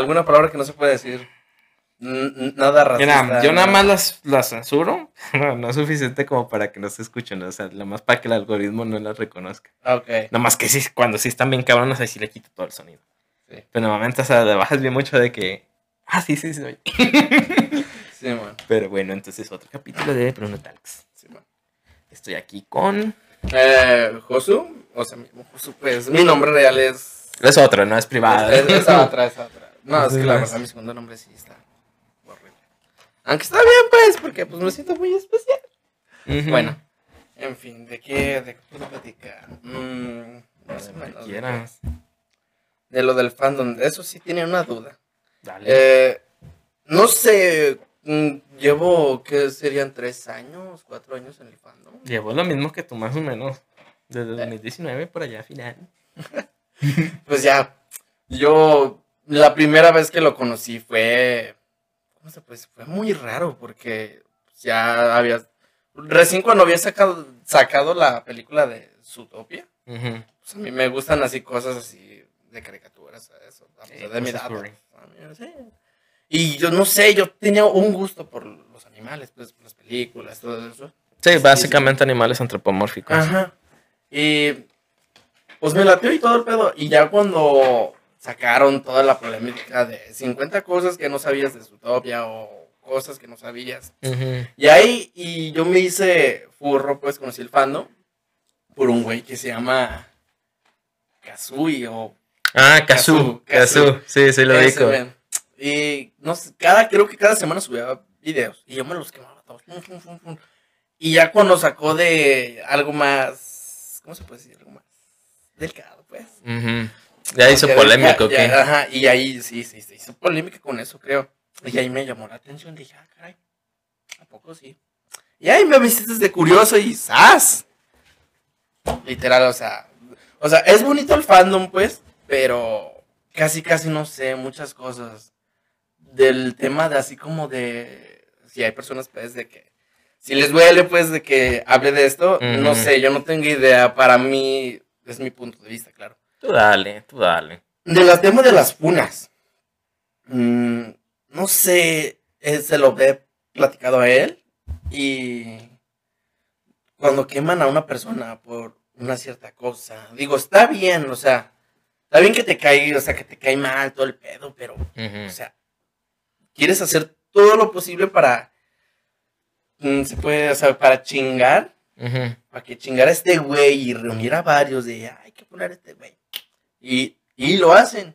alguna palabra que no se puede decir. nada racista. Mira, yo nada más las, las censuro. no es suficiente como para que no se escuchen. O sea, nada más para que el algoritmo no las reconozca. Ok. Nada más que sí, cuando sí están bien cabronas, ahí sí le quito todo el sonido. Sí. Pero normalmente, o sea, le bajas bien mucho de que. Ah, sí, sí, sí. sí, man. Pero bueno, entonces otro capítulo de Bruno Talks. Sí, man. Estoy aquí con. Eh, Josu. O sea, Josu, pues mi nombre real es. Es otro, no es privado. Es, es otra, es otra. No, es que la verdad mi segundo nombre sí está horrible. Aunque está bien, pues, porque pues me siento muy especial. Bueno, en fin, ¿de qué, de qué puedo platicar? Mm, no sé menos. Quieras. De, lo del fandom, eso sí tiene una duda. Dale. Eh, no sé, mm, llevo, ¿qué serían? ¿Tres años? ¿Cuatro años en el fandom? Llevo lo mismo que tú, más o menos. Desde 2019 por allá, final. pues ya, yo la primera vez que lo conocí fue, ¿cómo se puede? Fue muy raro porque ya había, recién cuando había sacado, sacado la película de Zootopia, pues a mí me gustan así cosas así de caricaturas, eso, de mi edad. Y yo no sé, yo tenía un gusto por los animales, pues, por las películas, todo eso. Sí, básicamente animales antropomórficos. Ajá. Y pues me latió y todo el pedo. Y ya cuando sacaron toda la polémica de 50 cosas que no sabías de Zootopia o cosas que no sabías. Y ahí, y yo me hice furro, pues conocí el fandom por un güey que se llama Kazui o... Ah, Kazu, Kazu, sí, sí lo digo. Y no sé, cada, creo que cada semana subía videos y yo me los quemaba todos. Y ya cuando sacó de algo más ¿cómo se puede decir? Algo más delicado, pues. Ya hizo polémica, ¿ok? Ajá, y ahí sí, sí, sí, hizo polémica con eso, creo. Y ahí me llamó la atención, dije, ah, caray, ¿a poco sí? Y ahí me visitas de curioso y ¡zas! Literal, o sea, o sea, es bonito el fandom, pues, pero casi, casi no sé muchas cosas del tema de así como de, si hay personas, pues, de que si les duele, pues, de que hable de esto, no sé, yo no tengo idea. Para mí, es mi punto de vista, claro. Tú dale, tú dale. De la tema de las punas. Mm, no sé, eh, se lo he platicado a él. Y cuando queman a una persona por una cierta cosa, digo, está bien, o sea, está bien que te caiga, o sea, que te cae mal todo el pedo, pero, o sea, quieres hacer todo lo posible para Mm, se puede, o sea, para chingar, para que chingara a este güey y reunir a varios de, hay que poner a este güey. Y, y lo hacen.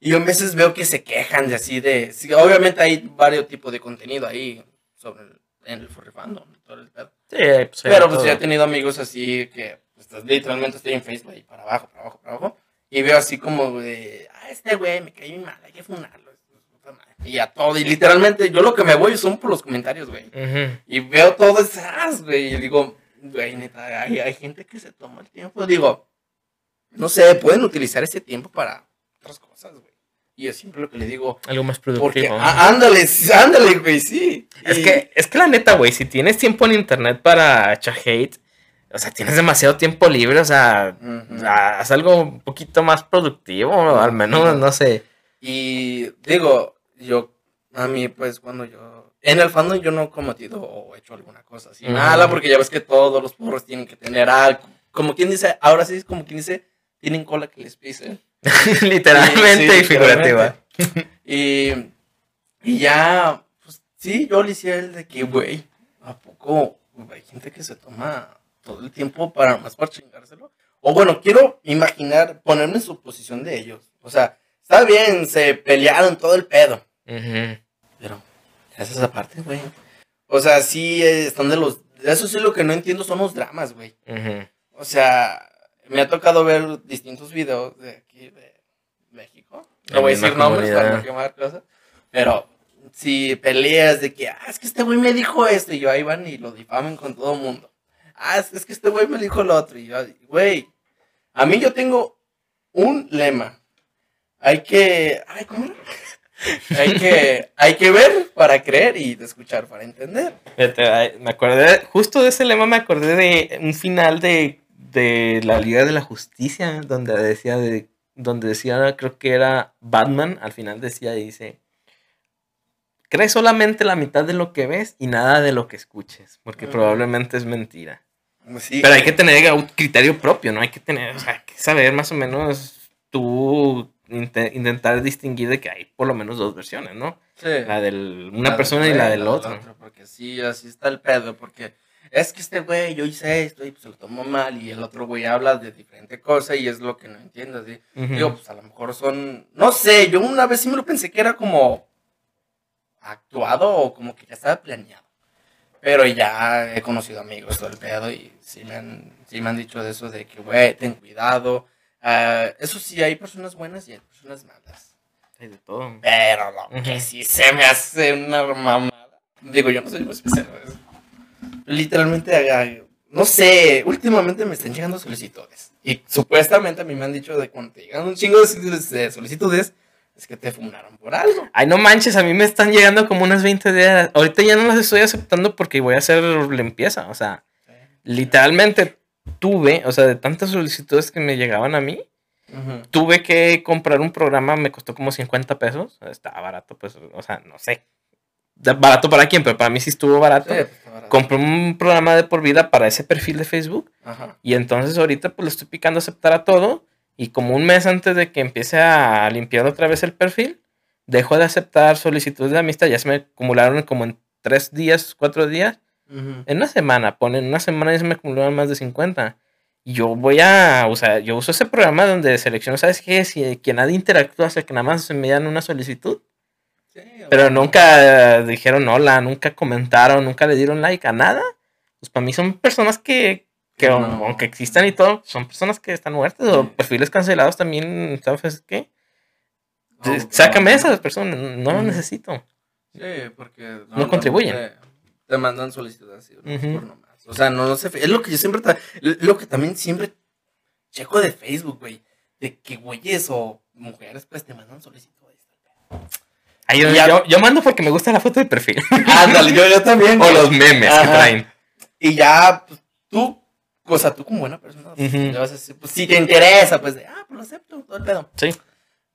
Y yo a veces veo que se quejan de así de, obviamente hay varios tipos de contenido ahí sobre el, en el todo pedo. Sí, pues, Pero pues ya he tenido amigos así que pues, literalmente estoy en Facebook ahí para abajo, para abajo, para abajo. Y veo así como de, ah, este güey me cayó mal, hay que funarlo. Y a todo, y literalmente yo lo que me voy son por los comentarios, güey. Y veo todo esas, güey, y digo, güey, neta, hay, gente que se toma el tiempo. Digo, no sé, pueden utilizar ese tiempo para otras cosas, güey. Y es siempre lo que le digo. Algo más productivo. ándale, ándale, güey, sí. Es, que, es que la neta, güey, si tienes tiempo en internet para echar hate, o sea, tienes demasiado tiempo libre, o sea, haz algo un poquito más productivo, al menos, no sé. Y digo, yo, a mí, pues, cuando yo, en el fandom yo no he cometido o hecho alguna cosa así, nada, porque ya ves que todos los porros tienen que tener algo, como quien dice, ahora sí es como quien dice, tienen cola que les pise. literalmente y figurativa. y, y ya, pues, sí, yo le decía el de que, güey, ¿a poco hay gente que se toma todo el tiempo para más para chingárselo? O bueno, quiero imaginar, ponerme en su posición de ellos. O sea, está bien, se pelearon todo el pedo. Pero, esa es aparte, güey. O sea, sí, están de los. Eso sí, lo que no entiendo son los dramas, güey. O sea, me ha tocado ver distintos videos de aquí, de México. No voy a decir nombres para no quemar cosas. Pero, si peleas de que, ah, es que este güey me dijo esto, y yo ahí van y lo difamen con todo el mundo. Ah, es que este güey me dijo lo otro, y yo, güey, a mí yo tengo un lema hay que. hay que, hay que ver para creer y escuchar para entender. Me acordé, justo de ese lema me acordé de un final de, de la Liga de la Justicia, donde decía de donde decía, creo que era Batman, al final decía, dice, crees solamente la mitad de lo que ves y nada de lo que escuches, porque probablemente es mentira. Pues Pero hay que tener un criterio propio, ¿no? Hay que tener, o sea, hay que saber más o menos tú intentar distinguir de que hay por lo menos dos versiones, ¿no? Sí. La de una persona y la del otro. Porque sí, así está el pedo, porque es que este güey, yo hice esto y pues se lo tomó mal y el otro güey habla de diferente cosa y es lo que no entiendo, ¿sí? Digo, pues a lo mejor son, no sé, yo una vez sí me lo pensé que era como actuado o como que ya estaba planeado. Pero ya he conocido amigos todo el pedo y sí me han, sí me han dicho de eso, de que, güey, ten cuidado. Ah, eso sí, hay personas buenas y hay personas malas. Hay de todo. Pero lo que sí se me hace una mamada. Digo, yo no soy muy especial. Literalmente, no sé, últimamente me están llegando solicitudes. Y supuestamente a mí me han dicho de cuando te llegan un chingo de solicitudes, es que te funaron por algo. Ay, no manches, a mí me están llegando como unas 20 días. Ahorita ya no las estoy aceptando porque voy a hacer limpieza. O sea, literalmente tuve, o sea, de tantas solicitudes que me llegaban a mí, tuve que comprar un programa, me costó como 50 pesos. Estaba barato, pues, o sea, no sé. Barato para quién, pero para mí sí estuvo barato. Pues, Compré un programa de por vida para ese perfil de Facebook. Y entonces ahorita pues le estoy picando aceptar a todo. Y como un mes antes de que empiece a limpiar otra vez el perfil, dejo de aceptar solicitudes de amistad. Ya se me acumularon como en tres días, cuatro días. En una semana, ponen, en una semana ya se me acumularon más de 50. Y yo voy a usar, yo uso ese programa donde selecciono, ¿sabes qué? Si que nadie interactúa, hasta que nada más me dan una solicitud. Pero nunca dijeron hola, nunca comentaron, nunca le dieron like a nada. Pues para mí son personas que, que aunque existan y todo, son personas que están muertas o perfiles cancelados también, ¿sabes qué? Sácame esas personas, no las necesito. Sí, porque no, contribuyen. Te, mandan solicitudes así, por nomás. O sea, no, no sé, es lo que yo siempre, lo que también siempre checo de Facebook, güey, de que güeyes o mujeres pues te mandan solicitudes. Yo, yo, mando porque me gusta la foto de perfil. Ándale, yo, yo también. o los memes que traen. Y ya, pues, tú o sea, tú como buena persona, pues, pues, si te interesa, pues de, ah, pues lo acepto, todo el pedo. Sí.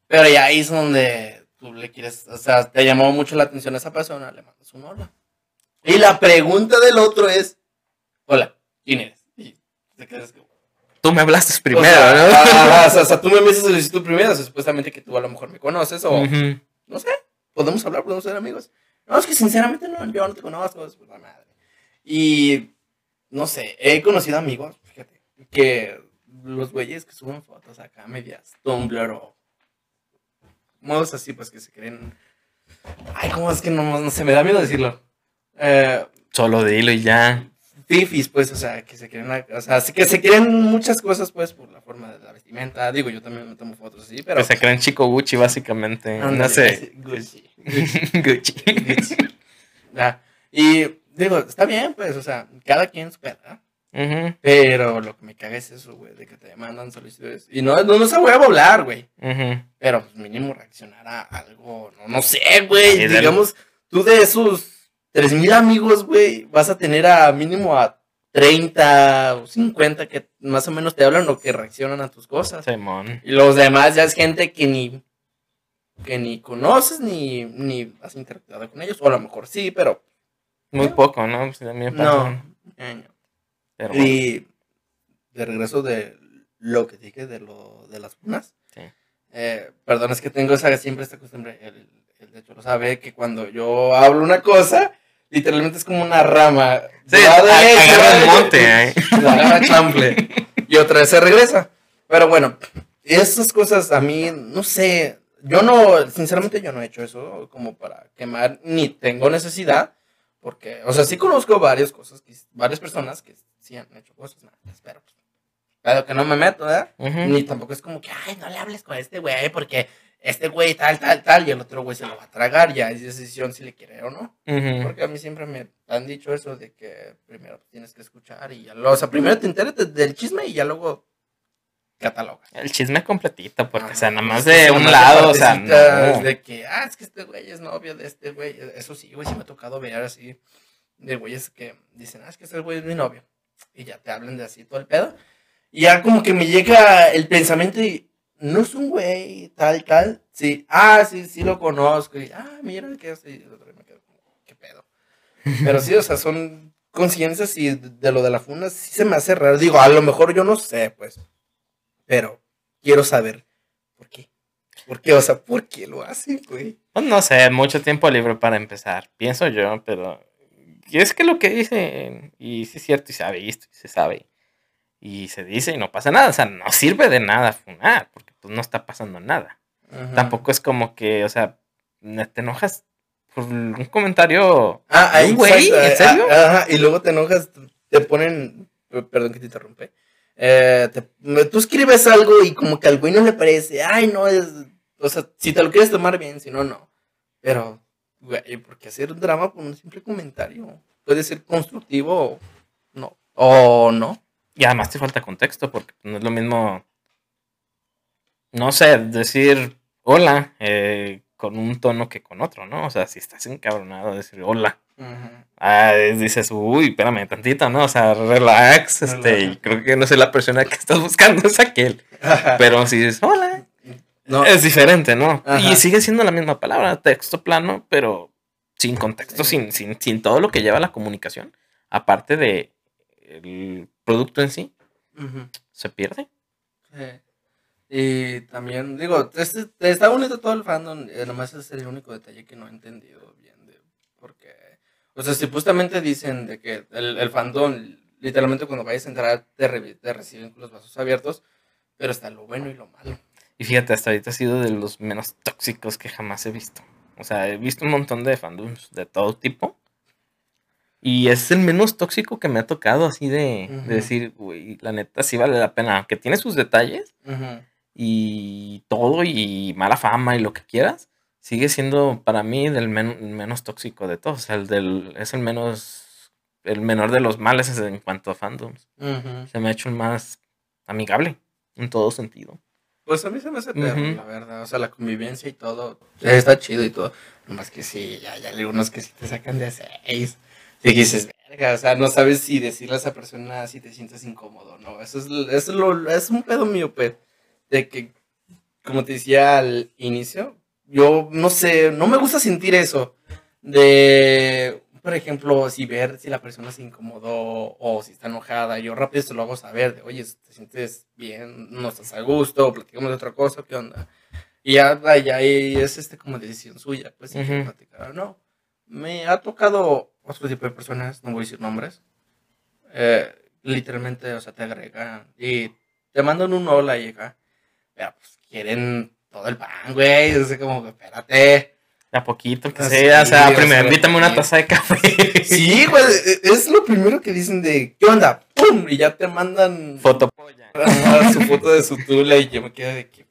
Pero ya ahí es donde tú le quieres, o sea, te llamó mucho la atención a esa persona, le mandas un hola. Y la pregunta del otro es, hola, ¿quién eres? Y te quedas que... Tú me hablaste primero, ¿no? o, sea, tú me envías solicitud primero, o sea, supuestamente que tú a lo mejor me conoces, o no sé, podemos hablar, podemos ser amigos. No, es que sinceramente no, yo no te conozco, es la madre. Y no sé, he conocido amigos, fíjate, que los güeyes que suben fotos acá medias Tumblr o modos así, pues que se creen. Ay, ¿cómo es que no, no se me da miedo decirlo? Eh, Solo dilo y ya. Fifis, pues, o sea, que se quieren, o sea, que se quieren muchas cosas, pues, por la forma de la vestimenta. Digo, yo también me tomo fotos así, pero. Se creen chico Gucci, básicamente. no sé. Gucci. Gucci. Gucci. Ya. Y Digo, está bien, pues, o sea, cada quien su pedo, Pero lo que me caga es eso, güey, de que te mandan solicitudes. Y no, no, no se voy a hablar, güey. Pero pues mínimo reaccionar a algo, no, no sé, güey. Digamos, tú de esos 3000 amigos, güey, vas a tener a mínimo a 30 o 50 que más o menos te hablan o que reaccionan a tus cosas. Y los demás ya es gente que ni que ni conoces ni, ni has interactuado con ellos. O a lo mejor sí, pero muy poco, ¿no? Pues también no. Pero y de regreso de lo que dije de lo de las funas. Sí. Eh, perdón, es que tengo esa, siempre esta costumbre. El, el, de hecho lo sabe que cuando yo hablo una cosa, literalmente es como una rama. Sí, agarra el monte. ¿eh? Agarra chample. y otra vez se regresa. Pero bueno, esas cosas a mí, no sé. Yo no, sinceramente, yo no he hecho eso como para quemar, ni tengo necesidad. Porque, o sea, sí conozco varias cosas, varias personas que sí han hecho cosas malas, pero, pero que no me meto, ¿verdad? Ni tampoco es como que, ay, no le hables con este güey, porque este güey tal, tal, tal, y el otro güey se lo va a tragar, ya es decisión si le quiere o no. Porque a mí siempre me han dicho eso de que primero tienes que escuchar y ya lo, o sea, primero te enteras del chisme y ya luego cataloga. El chisme completito, porque, o sea, nada más de un lado, o sea, no. De que, ah, es que este güey es novio de este güey. Eso sí, güey, sí me ha tocado ver así de güeyes que dicen, ah, es que este güey es mi novio. Y ya te hablan de así todo el pedo. Y ya como que me llega el pensamiento y no es un güey tal, tal. Sí, ah, sí, sí lo conozco. Y, ah, mira, quedo como, ¿qué pedo? Pero sí, o sea, son conciencias y de lo de la funda sí se me hace raro. Digo, a lo mejor yo no sé, pues. Pero quiero saber por qué. ¿Por qué? O sea, ¿por qué lo hacen, güey? Pues no sé, mucho tiempo libre para empezar, pienso yo, pero y es que lo que dicen, y sí es cierto, y se ha visto, y se sabe, y se dice y no pasa nada, o sea, no sirve de nada funar, pues no está pasando nada. Ajá. Tampoco es como que, o sea, te enojas por un comentario. Ah, ahí, güey, ¿en serio? ah, Ajá, y luego te enojas, te ponen, perdón que te interrumpe, eh, te- tú escribes algo y como que al güey no le parece, ay, no, es, o sea, si te lo quieres tomar bien, si no, no. Pero, güey, ¿por qué hacer un drama por un simple comentario? Puede ser constructivo o no. O no. Y además te falta contexto, porque no es lo mismo, no sé, decir hola eh, con un tono que con otro, ¿no? O sea, si estás encabronado, decir hola. Ah, dices, uy, espérame tantito, ¿no? O sea, relax, este, y creo que no sé la persona que estás buscando es aquel. Pero si dices, hola, no, es diferente, ¿no? Ajá. Y sigue siendo la misma palabra, texto plano, pero sin contexto, Sí. sin, sin, sin todo lo que lleva la comunicación, aparte de el producto en sí, se pierde. Sí. Y también, digo, este, está bonito todo el fandom, eh, nomás ese es el único detalle que no he entendido bien de por qué. O sea, supuestamente dicen de que el, el fandom, literalmente cuando vayas a entrar, te, re- te reciben con los brazos abiertos, pero está lo bueno y lo malo. Y fíjate, hasta ahorita ha sido de los menos tóxicos que jamás he visto. O sea, he visto un montón de fandoms de todo tipo. Y es el menos tóxico que me ha tocado, así de, decir, güey, la neta sí vale la pena. Aunque tiene sus detalles Ujú. Y todo, y mala fama y lo que quieras, sigue siendo para mí del men- menos tóxico de todos. O sea, el del, es el menos, el menor de los males en cuanto a fandoms. Ujú. Se me ha hecho el más amigable en todo sentido. Pues a mí se me hace perro, Ujú. la verdad. O sea, la convivencia y todo. eh, Está chido y todo. Nomás que sí, ya, ya hay unos que sí te sacan de seis. Y dices, verga, o sea, no sabes si decirle a esa persona si te sientes incómodo, ¿no? Eso es, eso es, lo, es un pedo mío, pues. De que, como te decía al inicio, yo no sé, no me gusta sentir eso. De, por ejemplo, si ver si la persona se incomodó o si está enojada, yo rápido se lo hago saber, de, oye, te sientes bien, no estás a gusto, platicamos de otra cosa, ¿qué onda? Y ya, ya ahí es este como decisión suya, pues si quiere Ujú. platicar o no. Me ha tocado otro tipo de personas, no voy a decir nombres, eh, literalmente, o sea, te agregan y te mandan un hola y acá, pero pues quieren todo el pan, güey, o sea, como espérate. A poquito que Ah, sea, o sí, sea, o primero sea, invítame una taza de café. Sí, güey, e- es lo primero que dicen de, ¿qué onda? ¡Pum! Y ya te mandan Fotopolla. Su foto de su tula y yo me quedo de que,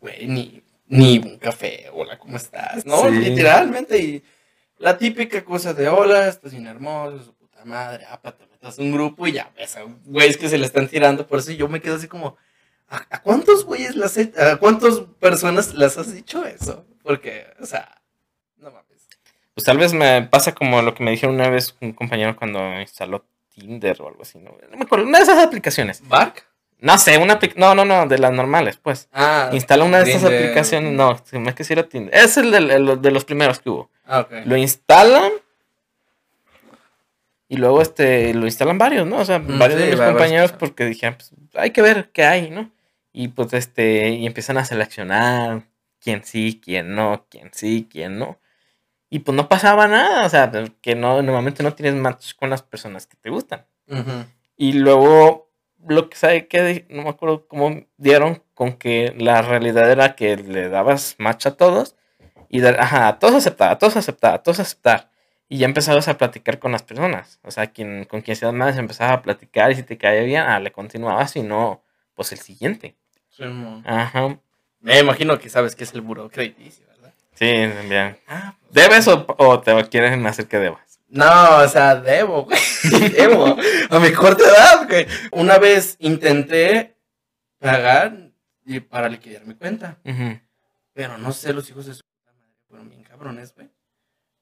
güey, ni, ni un café, hola, ¿cómo estás? No, Sí. literalmente, y la típica cosa de, hola, estás bien hermoso, su puta madre, apa, te metas a un grupo y ya ves a güeyes que se le están tirando, por eso yo me quedo así como, ¿a, a cuántos güeyes las he- a cuántas personas las has dicho eso? Porque, o sea, no mames. Pues tal vez me pasa como lo que me dijeron una vez un compañero cuando instaló Tinder o algo así, ¿no? No me acuerdo, una de esas aplicaciones. ¿Bark? No sé, una No, no, no, de las normales, pues. Ah. Instala una de estas Grindr. aplicaciones. No, me que sí era Tinder. Es el, de los primeros que hubo. Ah, ok. Lo instalan. Y luego este lo instalan varios, ¿no? O sea, Mm, varios sí, de mis compañeros porque dijeron, pues hay que ver qué hay, ¿no? Y pues este, y empiezan a seleccionar quién sí, quién no, quién sí, quién no. Y pues no pasaba nada, o sea, que no, normalmente no tienes match con las personas que te gustan. Ujú. Y luego, lo que sabe que no me acuerdo cómo dieron con que la realidad era que le dabas match a todos y ajá, a todos aceptar, a todos aceptar, a todos aceptar. Y ya empezabas a platicar con las personas. O sea, quien, con quien seas más empezabas a platicar y si te caía bien, ah, le continuabas y no, pues el siguiente. Sí. Ajá. Me imagino que sabes que es el buro crediticio, ¿verdad? Sí, bien. Ah, pues, ¿Debes o, o te quieren hacer que debas? No, o sea, debo, güey. Debo. A mi corta edad, güey. Una vez intenté pagar y para liquidar mi cuenta. Pero no sé, los hijos de su madre fueron bien cabrones, güey.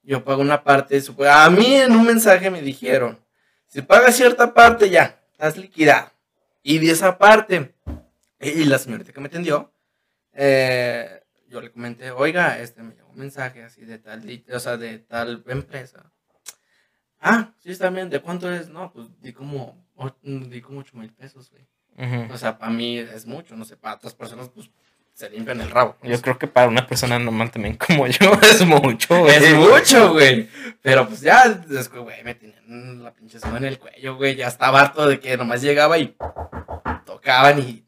Yo pago una parte de su A mí en un mensaje me dijeron: si pagas cierta parte, ya, estás liquidado. Y de esa parte, Y la señorita que me atendió, eh, yo le comenté, oiga, este me llegó un mensaje así de tal, o sea, de tal empresa. Ah, sí, está bien, ¿de cuánto es? No, pues di como, di como 8 mil pesos, güey. O sea, para mí es mucho, no sé, para otras personas, pues se limpian el rabo. Yo creo que para una persona normal también como yo es mucho, güey. Es mucho, güey. Pero pues ya, después, güey, me tenían la pinche soga en el cuello, güey. Ya estaba harto de que nomás llegaba y tocaban y.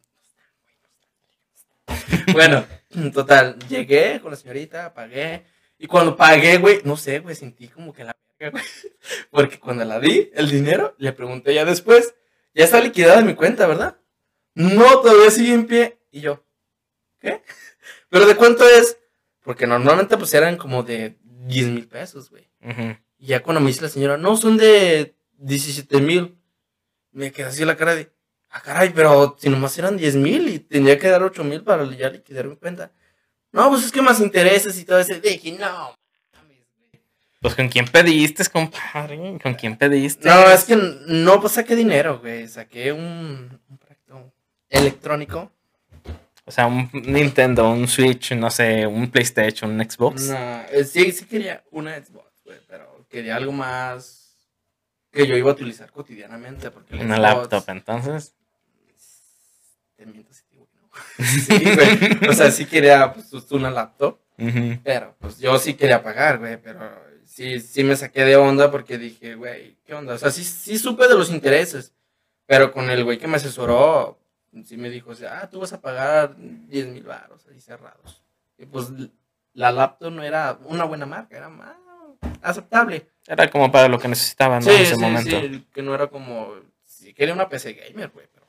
Bueno, total, llegué con la señorita, pagué. Y cuando pagué, güey, no sé, güey, sentí como que la verga, güey. Porque cuando la di, el dinero, le pregunté ya después, ya está liquidada mi cuenta, ¿verdad? No, todavía sigue en pie. Y yo, ¿qué? ¿Pero de cuánto es? Porque normalmente pues eran como de 10 mil pesos, güey. Ujú. Y ya cuando me dice la señora, no, son de 17 mil. Me quedé así la cara de, ah, caray, pero si nomás eran 10 mil y tenía que dar 8 mil para ya liquidar mi cuenta. No, pues es que más intereses y todo ese. Dije, no. mames, güey". Pues con quién pediste, compadre. ¿Con quién pediste? No, es que no, pues saqué dinero, güey. Saqué un, electrónico. O sea, un Nintendo, un Switch, no sé, un PlayStation, un Xbox. No, eh, sí, sí quería una Xbox, güey, pero quería algo más que yo iba a utilizar cotidianamente. Porque Una Xbox- laptop, entonces. Te miento si te digo que no. Sí, güey. O sea, sí quería pues, una laptop, Ujú. pero pues yo sí quería pagar, güey, pero sí, sí me saqué de onda porque dije, güey, ¿qué onda? O sea, sí, sí supe de los intereses, pero con el güey que me asesoró, sí me dijo, o sea, ah, tú vas a pagar 10 mil baros ahí cerrados. Y pues la laptop no era una buena marca, era más aceptable. Era como para lo que necesitaban ¿no? Sí, en ese sí, momento. sí, que no era como, sí quería una PC gamer, güey, pero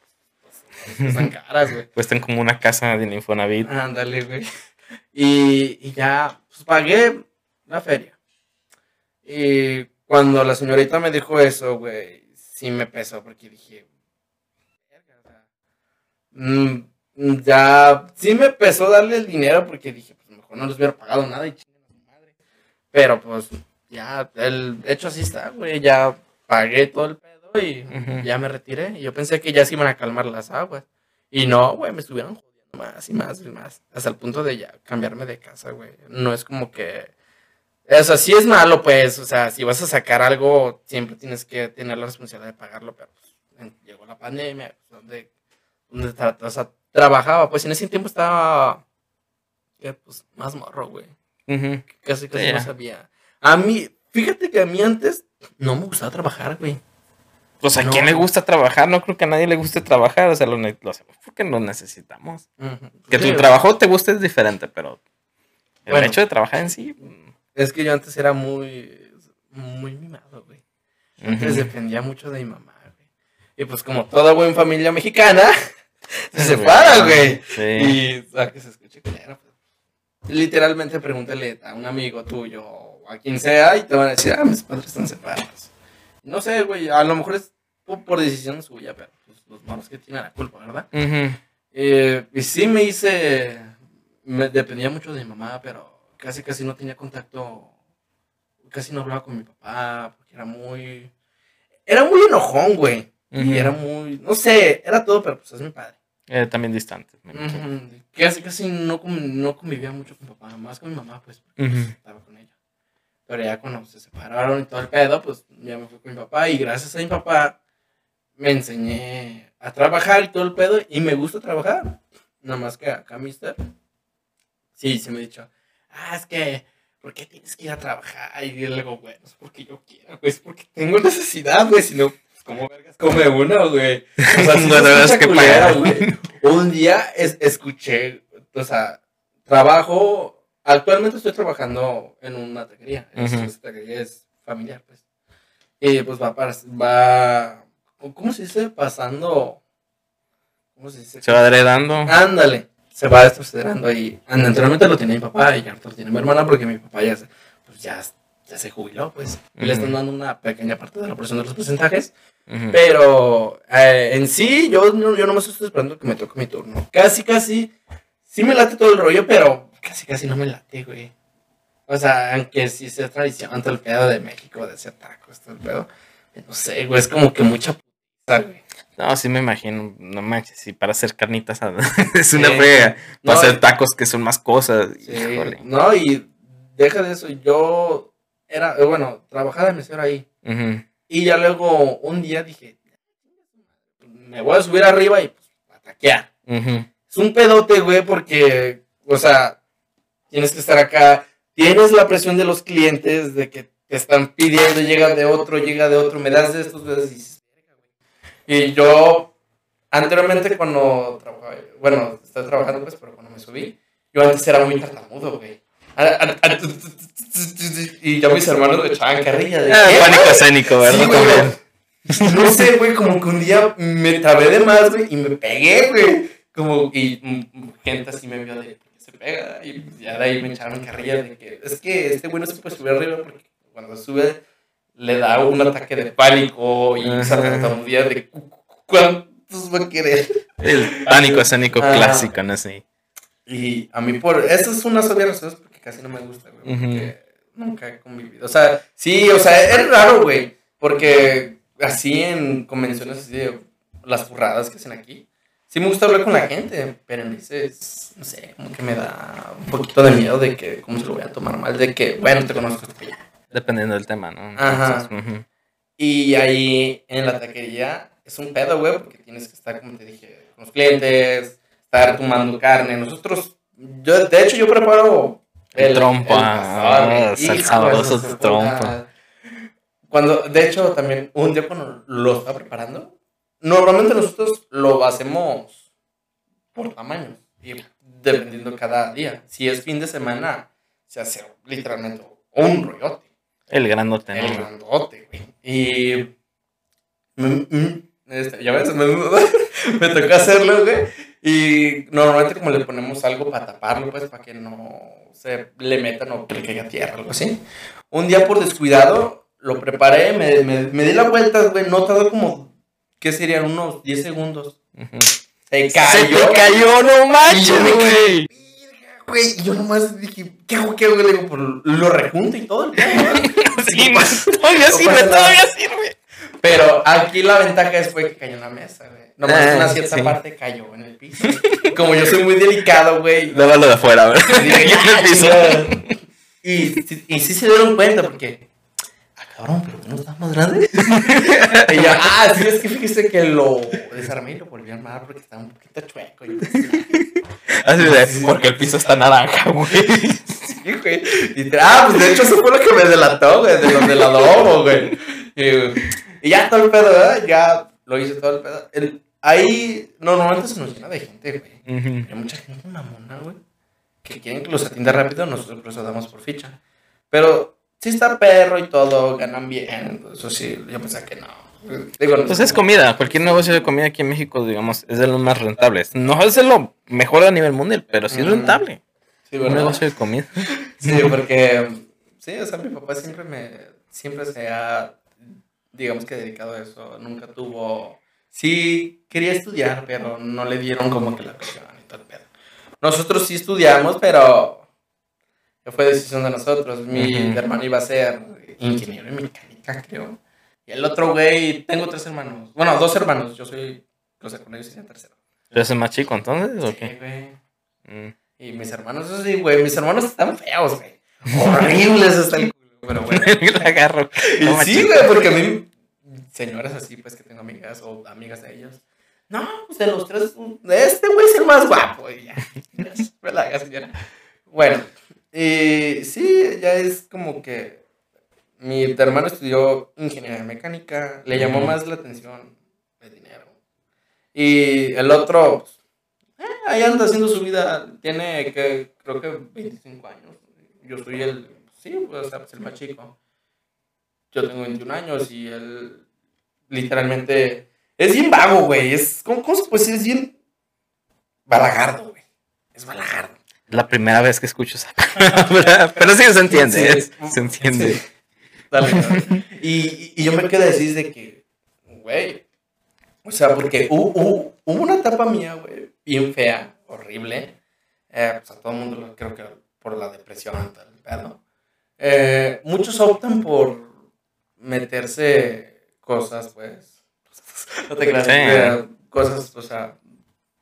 están caras, güey. Cuestan como una casa de Infonavit. Ándale, güey. Y, y ya, pues pagué la feria. Y cuando la señorita me dijo eso, güey, sí me pesó porque dije, mm, ya, sí me pesó darle el dinero porque dije, pues mejor no les hubiera pagado nada y chinguen a su madre. Pero pues ya, el hecho así está, güey, ya pagué todo el pedo y ya me retiré. Y yo pensé que ya se iban a calmar las aguas. Y no, güey, me estuvieron jodiendo más y más y más. Hasta el punto de ya cambiarme de casa, güey. No es como que. O sea, sí es malo, pues. O sea, si vas a sacar algo, siempre tienes que tener la responsabilidad de pagarlo. Pero pues, llegó la pandemia, pues, donde, donde tra- o sea, trabajaba. Pues en ese tiempo estaba. eh, pues más morro, güey. Casi, casi no sabía. A mí, fíjate que a mí antes no me gustaba trabajar, güey. Pues a No. quién le gusta trabajar, no creo que a nadie le guste trabajar, o sea, lo, lo hacemos porque lo necesitamos. Que Sí, tu trabajo te guste es diferente, pero el Bueno. hecho de trabajar en sí. mm, Es que yo antes era muy, muy mimado, güey. Antes dependía mucho de mi mamá, güey. Y pues como toda buena familia mexicana, se separa, güey. Sí. Y a que se escuche culero, pues. Literalmente pregúntale a un amigo tuyo o a quien sea y te van a decir, ah, mis padres están separados. No sé, güey, a lo mejor es por, por decisión suya, pero pues, los malos que tienen la culpa, ¿verdad? Ujú. Eh, y sí me hice, me dependía mucho de mi mamá, pero casi casi no tenía contacto, casi no hablaba con mi papá, porque era muy, era muy enojón, güey. Ujú. Y era muy, no sé, era todo, pero pues es mi padre. Eh, también distante. imagino. Ujú. Casi casi no, no convivía mucho con papá, más con mi mamá, pues, porque Ujú. estaba con ella. Pero ya cuando se separaron y todo el pedo, pues ya me fui con mi papá y gracias a mi papá me enseñé a trabajar y todo el pedo y me gusta trabajar. Nada más que acá, mister. Sí, se me ha dicho, ah, es que, ¿por qué tienes que ir a trabajar? Y luego, güey, no es porque yo quiera, güey, es porque tengo necesidad, güey, si no, pues, como vergas come uno, güey. O sea, sí No escucha que pagar. güey. Un día es- escuché, o sea, trabajo, actualmente estoy trabajando en una taquería, Ujú. esta taquería es familiar, pues. Y pues va para, va, ¿cómo se dice? Pasando, ¿cómo se dice? Se va heredando. Ándale, se va desconsiderando ahí. Anteriormente lo tenía mi papá y ahorita lo tiene mi hermana porque mi papá ya se, pues ya, ya se jubiló, pues. Y le están dando una pequeña parte de la porción de los porcentajes. Pero eh, en sí, yo, no- yo nomás estoy esperando que me toque mi turno. Casi, casi, sí me late todo el rollo, pero casi, casi no me late, güey. O sea, aunque sí sea tradición, todo el pedo de México, de hacer tacos, todo el pedo. No sé, güey, es como que mucha. No, sí me imagino, no manches, sí, para hacer carnitas es una Sí. No, Para hacer tacos que son más cosas. Sí, Híjole. no, y deja de eso, yo era, eh, bueno, trabajaba de mesero ahí. Y ya luego un día dije, me voy a subir arriba y pues ataquear. Es un pedote, güey, porque, o sea, tienes que estar acá, tienes la presión de los clientes de que te están pidiendo, llega de otro, llega de otro, me das de estos, me das y. Y yo, anteriormente cuando trabajaba, bueno, estaba trabajando pues, pero cuando me subí, yo antes era muy tartamudo, güey. Y ya mis hermanos me echaban carrilla de Ah, "¿Qué, pánico güey?". escénico, ¿verdad? Sí, güey, no sé, güey, como que un día me trabé de más, güey, y me pegué, güey. Como, y gente así me vio de, ¿por qué se pega? Y ya de ahí me echaron carrilla de que, es que este güey no se puede subir arriba porque cuando sube le da un ataque de pánico y esa tartamudea de cu- cu- cuántos va a querer. El pánico escénico Ah. clásico, ¿no? Sí. Y a mí por, esa es una obvias razones porque casi no me gusta, güey, Ujú. porque nunca he convivido. O sea, sí, o sea, es raro, güey, porque así en convenciones así de las burradas que hacen aquí, sí me gusta hablar con la gente, pero en veces, no sé, como que me da un poquito de miedo de que, cómo se lo voy a tomar mal, de que, bueno, te conozco, ya. Dependiendo del tema, ¿no? Ajá. Y ahí en la taquería es un pedo, güey, porque tienes que estar, como te dije, con los clientes, estar tomando carne. Nosotros, yo, de hecho, yo preparo El pastor, güey. ah, de sabroso trompo. puta. Cuando, de hecho, también un día cuando lo estaba preparando, normalmente nosotros lo hacemos por tamaño y dependiendo cada día. Si es fin de semana, se hace literalmente un rollote. El grandote, El ¿no? grandote, güey. Y. este, ya ves, me, me tocó hacerlo, güey. Y normalmente, como le ponemos algo para taparlo, pues, para que no se le metan o que le caiga tierra, algo así. Un día, por descuidado, lo preparé, me, me, me di la vuelta, güey. No tardó como. ¿Qué serían? Unos 10 segundos. Se Se cayó. te cayó, no manches, güey. Güey, y yo nomás dije, ¿qué hago? ¿Qué hago? Le digo, pues lo rejunto y todo. Sí, No pasa- todavía no sirve, nada. todavía sirve. Pero aquí la ventaja es fue que cayó en la mesa, güey. Nomás Ah, una cierta sí. parte cayó en el piso. Como yo soy muy delicado, güey. Lávalo de afuera, ¿verdad? dije, Ya en "Ya, el piso. chingada". Y, sí- y sí se dieron cuenta porque. Ah, cabrón, pero no está más grande. y yo, ah, sí, es que fíjese que lo desarmé y lo volví a armar porque estaba un poquito chueco. Y, Así de, porque el piso está naranja, güey. sí, güey. Y ah, pues de hecho eso fue lo que me delató, güey, de lo del adobo, güey. Y, y ya todo el pedo, ¿verdad? Ya lo hice todo el pedo. El- ahí normalmente se nos llena de gente, güey. Ujú. Hay mucha gente mamona, güey. Que quieren que los atienda rápido, nosotros por eso damos por ficha. Pero sí está perro y todo, ganan bien. Eso sí, yo pensé que no. Digo, Pues es comida, cualquier negocio de comida aquí en México, digamos, es de los más rentables. No es de lo mejor a nivel mundial, pero sí es Ujú. rentable. Sí, Un negocio de comida. Sí, porque sí, o sea, mi papá siempre me siempre se ha digamos que dedicado a eso, nunca tuvo sí quería estudiar, pero no le dieron como que la opción y todo el pedo. Nosotros sí estudiamos, pero fue decisión de nosotros. Mi hermano iba a ser ingeniero en mecánica, creo. Y el otro güey, tengo tres hermanos. Bueno, dos hermanos, yo soy o sea, con ellos sería tercero. ¿Pero es el más chico entonces o Sí, qué? güey. Mm. Y mis hermanos, eso sí, güey, mis hermanos están feos, güey. Horribles está el culo, pero bueno. La agarro. Y No sí, güey, porque a mí, señoras así, pues que tengo amigas o amigas de ellos. No, pues de los tres, este güey es el más guapo. Y ya, relaja, señora. Bueno, y sí, ya es como que mi hermano estudió ingeniería mecánica, le llamó más la atención el dinero. Y el otro, pues, eh, ahí anda haciendo su vida, tiene que, creo que 25 años. Yo soy el, sí, pues el más chico. Yo tengo 21 años y él literalmente es bien vago, güey. Es, ¿cómo, cómo se puede decir? Es bien balagardo, güey. Es balagardo. La primera vez que escucho esa palabra. Pero sí se entiende, Sí. se entiende. Sí. Dale. Y, y yo me quedé así de que, güey, o sea, porque hubo, hubo- hubo una etapa mía, güey, bien fea, horrible. Eh, pues a todo el mundo, lo- creo que por la depresión y tal, pedo. Eh, muchos optan por meterse cosas, pues, No te creas. Sí. eh, Cosas, o sea.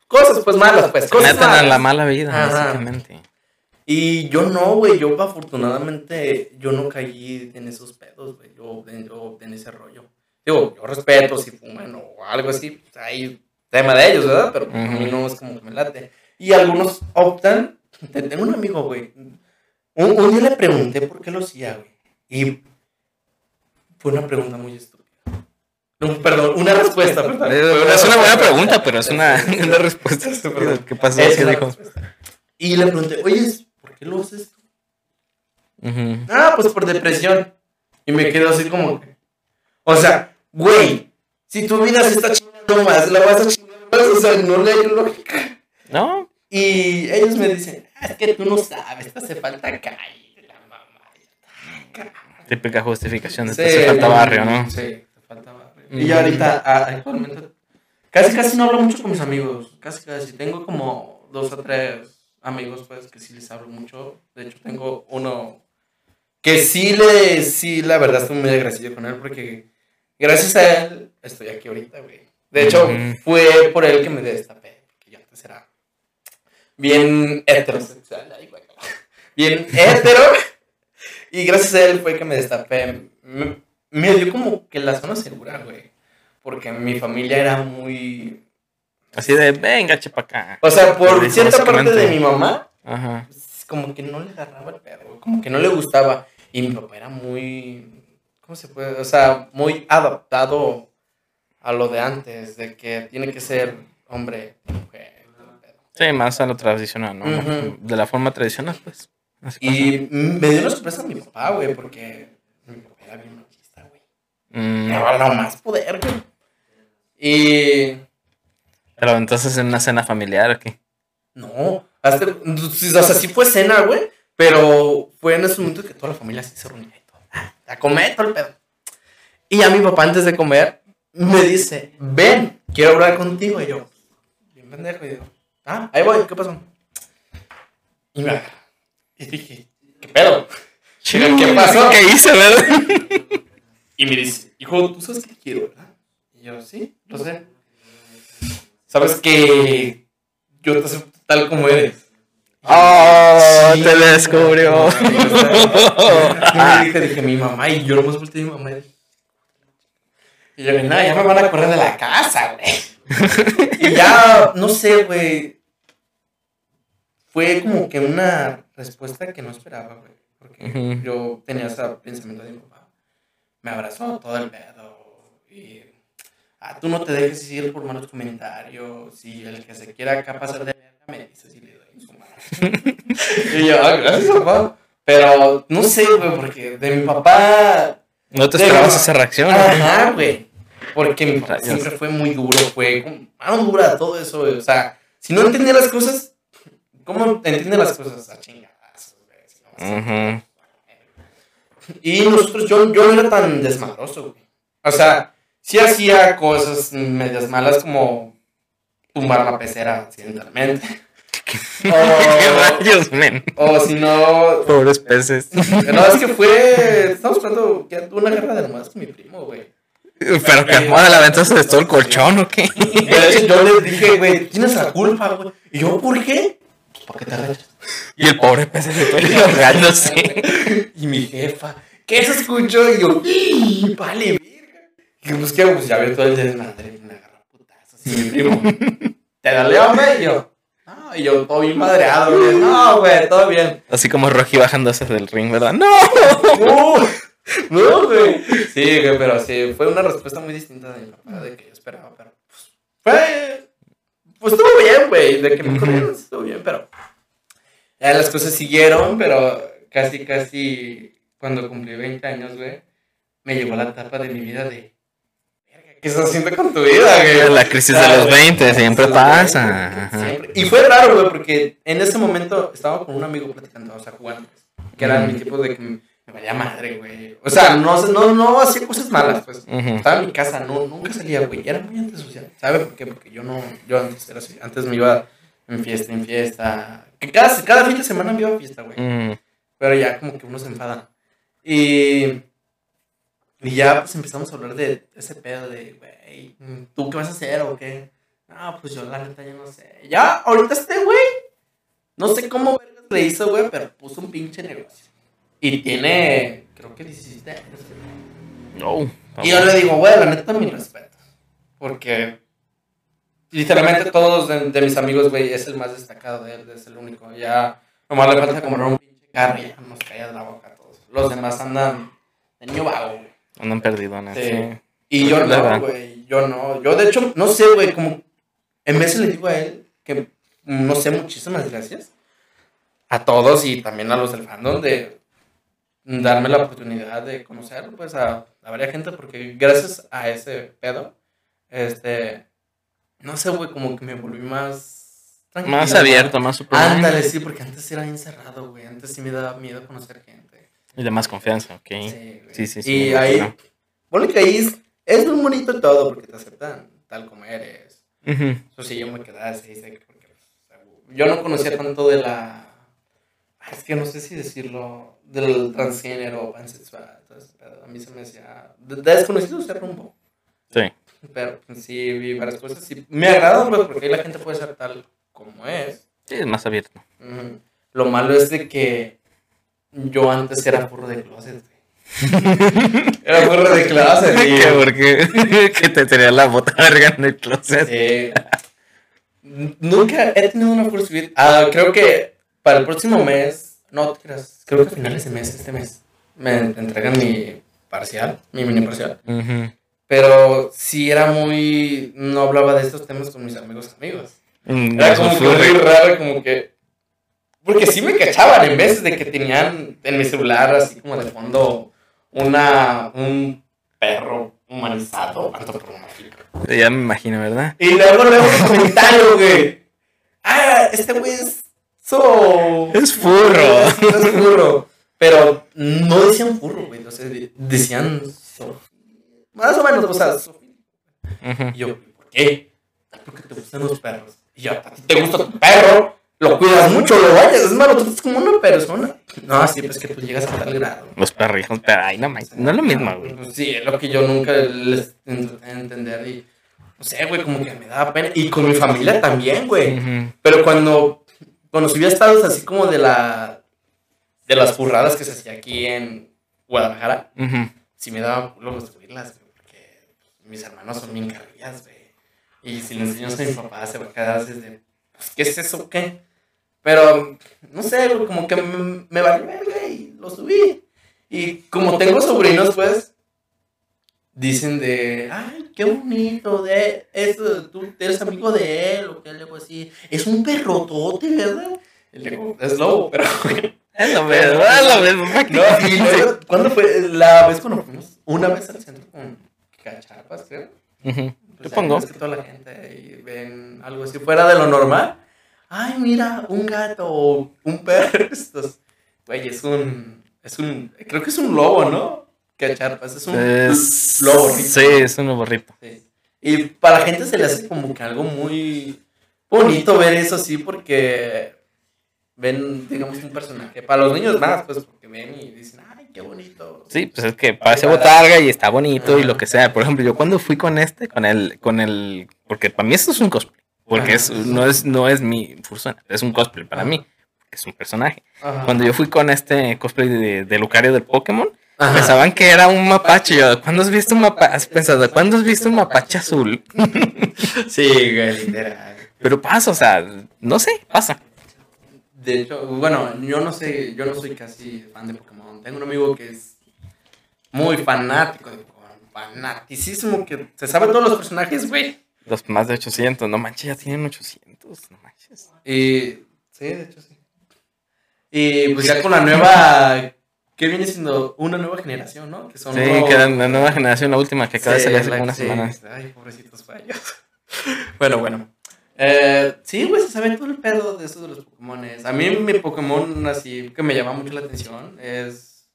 Cosas pues malas, pues. Se Cosas meten a malas. la mala vida, Ajá. básicamente. Y yo no, güey. Yo afortunadamente yo no caí en esos pedos, güey. Yo, en- yo en ese rollo. Digo, yo respeto si fuman o algo así. Pues ahí tema de ellos, ¿verdad? Pero a mí no es como que me late. Y algunos optan. te- Tengo un amigo, güey. Un, un día le pregunté por qué lo hacía, güey. Y fue una pregunta muy estúpida. No, perdón, una respuesta, perdón. Es una buena pregunta, pero es una, una respuesta estúpida. ¿Qué pasó? Es ¿Qué dijo? respuesta. Y le pregunté, oye, ¿por qué lo haces tú? Ujú. Ah, pues por depresión. Y me quedo así como que. O sea, güey, si tu vida se está chingando más, la vas a chingar más. O sea, no le hay lógica. No, Y ellos me dicen, ah, es que tú no sabes, te hace falta calle, la mamá. típica justificación Sí, que hace falta barrio, ¿no? Sí, te falta barrio. Y yo ahorita, ah, actualmente, casi casi no hablo mucho con mis amigos. Casi casi. Tengo como dos o tres amigos, pues, que sí les hablo mucho. De hecho, tengo uno que sí le, sí, la verdad, estoy muy agradecido con él porque gracias a él estoy aquí ahorita, güey. De hecho, fue por él que me destapé, porque yo antes era bien heterosexual, ay, güey. bien hetero. Y gracias a él fue que me destapé. Me, me dio como que la zona segura, güey. Porque mi familia era muy... Así de, venga, chepa acá. O sea, por cierta parte de mi mamá, Ajá. pues, como que no le agarraba el pedo, güey, como que no le gustaba. Y mi papá era muy, ¿cómo se puede? O sea, muy adaptado a lo de antes, de que tiene que ser hombre, mujer. Sí, más a lo tradicional, ¿no? De la forma tradicional, pues. Así Y me dio una sorpresa a mi papá, güey, porque mi papá era bien machista, güey. Mm, Me daba más poder, güey. Y pero entonces en una cena familiar, ¿o qué? no, hasta, o sea, sí fue cena, güey, pero fue en ese momento que toda la familia sí se reunía y todo. A comer todo el pedo. Y ya mi papá antes de comer me dice, ven, quiero hablar contigo. Y yo, bien pendejo, y digo, ah, ahí voy, ¿qué pasó? Y me. Y dije, ¿qué pedo? ¿Qué pasó? ¿Qué hice, verdad? Y me dice, hijo, tú sabes que quiero, ¿verdad? Y yo, sí, lo sé. Sabes que yo te acepto tal como eres. ¡Oh! Sí. Te descubrió. Dije, dije, mi mamá, y yo nomás volteé a mi mamá y dije, y yo, nada, ya me van a correr de la casa, güey. Y ya, no sé, güey. Fue como que una respuesta que no esperaba, güey. Porque yo tenía ese pensamiento de mi papá. Me abrazó todo el pedo. Y, ah, tú no te dejes ir por malos comentarios. Si el que se quiera acá pasar de verga me dices y le doy su mano. y yo, ah, gracias, papá. Pero no sé, güey, porque de mi papá ¿No te esperabas esa reacción? Ajá, güey. Porque mi papá siempre fue muy duro, fue mano dura, todo eso, güey. O sea, si no entendía las cosas, ¿cómo entiende las cosas? A chingadazos, güey. Si. Y nosotros, yo, yo no era tan desmadroso, güey. O sea, sí hacía cosas medias malas como tumbar la pecera accidentalmente. ¿Qué O, rayos, men? o si no, Pobres peces. no, es que fue, estamos jugando que una guerra de almohadas con mi primo, güey. Pero que de la venta se todo el colchón, ¿o qué? De hecho, yo le dije, güey, tienes la culpa, güey. Y yo, ¿por qué? Pues porque te agachas. Y el pobre pez se fue ahogándose. Y mi jefa, ¿qué se escuchó? Y yo, "Ih, vale. Y pues, ¿qué hago? Pues ya veo todo el desmadre. Y me agarró a putazos. Y mi primo, ¿te dolió, hombre? Y yo, no, y yo, todo bien madreado, güey. No, güey, todo bien. Así como Rocky bajándose del ring, ¿verdad? ¡No! No, no, güey. Sí, güey, pero sí, fue una respuesta muy distinta de mi papá, de que yo esperaba, pero pues, fue, pues estuvo bien, güey, de que me corrieron, estuvo bien, pero ya las cosas siguieron, pero casi, casi, cuando cumplí 20 años, güey, me llegó la etapa de mi vida de, "Verga, ¿qué estás haciendo con tu vida, güey? La crisis de los 20 siempre pasa. Siempre. Y fue raro, güey, porque en ese momento estaba con un amigo platicando, o sea, jugando, que era mi tipo de que me, valía madre, güey. O sea, no, no, no hacía cosas malas, pues. Estaba en mi casa, no, nunca salía, güey. Era muy antisocial. ¿Sabe por qué? Porque yo no, yo antes era así. Antes me iba en fiesta, en fiesta. Que cada, cada fin de semana me iba a fiesta, güey. Mm. Pero ya como que uno se enfada. Y Y ya pues empezamos a hablar de ese pedo de, güey, ¿tú qué vas a hacer o qué? Ah, pues yo la neta ya no sé. Ya, ahorita este güey, no sé cómo vergas le hizo, güey, pero puso un pinche negocio. Y tiene, creo que 17 años. No. Y yo le digo, güey, la neta, mi respeto. Porque literalmente todos de, de mis amigos, güey, es el más destacado de él, es el único. Ya, nomás le falta comprar un pinche carro y ya nos caía de la boca a todos. Los demás andan de niño vago, güey. Andan perdidones. Sí. Sí. Y yo no, güey, yo no. Yo, de hecho, no sé, güey, como en vez le digo a él que, no sé, muchísimas gracias a todos y también a los del fandom de darme la oportunidad de conocer, pues, a, a varias gente, porque gracias a ese pedo, este, no sé, güey, como que me volví más... tranquilo, Más abierto, más super. Ándale, sí, porque antes era bien cerrado, güey, antes sí me daba miedo conocer gente. Y de más confianza, ok. Sí. Sí, sí, sí. Y ahí, bueno, que ahí es, es muy bonito todo porque te aceptan tal como eres. Ujú. Eso sí, yo me quedaba así, porque, o sea, yo no conocía tanto de la. Es que no sé si decirlo, del transgénero o pansexual. pedo. A mí se me hacía. de- de desconocido ser rumbo. Sí. Pero pues, sí vi varias cosas. Y me agrada, porque ahí la gente puede ser tal como es. Sí, es más abierto. Ujú. Lo malo es de que yo antes era furro de closet. güey. era furro de closet. ¿Qué? ¿Por qué? que te tenía la bota verga en el closet. Eh, nunca he tenido una full suite. Ah, creo que para el próximo mes, no, creas, creo que a finales de mes, este mes, me entregan mi parcial, mi mini parcial. Pero sí era muy. No hablaba de estos temas con mis amigos amigos. Mm, Era como que muy raro, como que. Porque sí me cachaban en vez de que tenían en mi celular así como de fondo una, un perro humanizado, antropomórfico. Ya me imagino, ¿verdad? Y luego luego un comentario, güey. Ah, este güey es so... Es furro. Es, es furro. Pero no decían furro, güey. De- decían so... Más o menos, o sea, so-. Y yo, ¿por qué? Porque te gustan los perros. Y yo, ¿a ti te gusta tu perro? Lo cuidas mucho, lo vayas. Es malo, tú estás como una persona. No, sí, pues que tú llegas a tal grado. Los perrijos, pero ay, no, mames, no es lo mismo, güey. Pues sí, es lo que yo nunca les intenté entender y no sé, güey, como que me daba pena. Y con mi familia también, güey. Pero cuando, cuando subía estados así como de la de las burradas que se hacía aquí en Guadalajara, Ujú. sí me daba luego subirlas, güey, porque mis hermanos son bien carrillas, güey. Y si le enseñas a mi papá, se va a quedar así de, pues, ¿qué es eso, qué? Pero, no sé, como que me, me valió verga y lo subí. Y como tengo sobrinos, pues, dicen de, ay, qué bonito, de eso, tú eres amigo de él, o qué, algo así. Es un perrotote, ¿verdad? Le es lobo, pero... Es lo mismo, es lo mismo. No, y luego, ¿cuándo fue la vez cuando fuimos? Una vez al centro con cachapas, creo. Ujú. Pues Supongo. ahí ves que toda la gente ven algo así fuera de lo normal. Ay, mira, un gato o un perro. Estos, güey, es un, es un, creo que es un lobo, ¿no? Cacharpas, es un Es... lobo. Sí, es un borrito. Sí. Y para la gente se le hace como que algo muy bonito ver eso así porque ven, digamos, un personaje. Para los niños más, pues, porque ven y dicen, ay, qué bonito. Sí, pues es que parece botarga y está bonito y lo que sea. Por ejemplo, yo cuando fui con este, con el, con el, porque para mí esto es un cosplay, porque es, no es, no es mi fursona, es un cosplay para mí, es un personaje. Ajá. Cuando yo fui con este cosplay de, de Lucario del Pokémon, Ajá. pensaban que era un mapache. Yo, ¿cuándo has visto un mapache? Has pensado, ¿cuándo has visto un mapache azul? Sí, güey, literal. Pero pasa, o sea, no sé, pasa. De hecho, bueno, yo no sé, yo no soy casi fan de Pokémon. Tengo un amigo que es muy fanático de Pokémon. Fanaticísimo, que se sabe todos los personajes, güey. Los más de 800, no manches, ya tienen 800, no manches. Y. Sí, de hecho sí. Y pues ya con la nueva. ¿Qué viene siendo? Una nueva generación, ¿no? Que son Sí, nuevos- que la nueva generación, la última que acaba de Sí, salir hace la- como unas sí. semanas. Ay, pobrecitos fallos. bueno, bueno. Eh, sí, güey, se todo el pedo de eso de los Pokémon. A mí mi Pokémon así que me llama mucho la atención es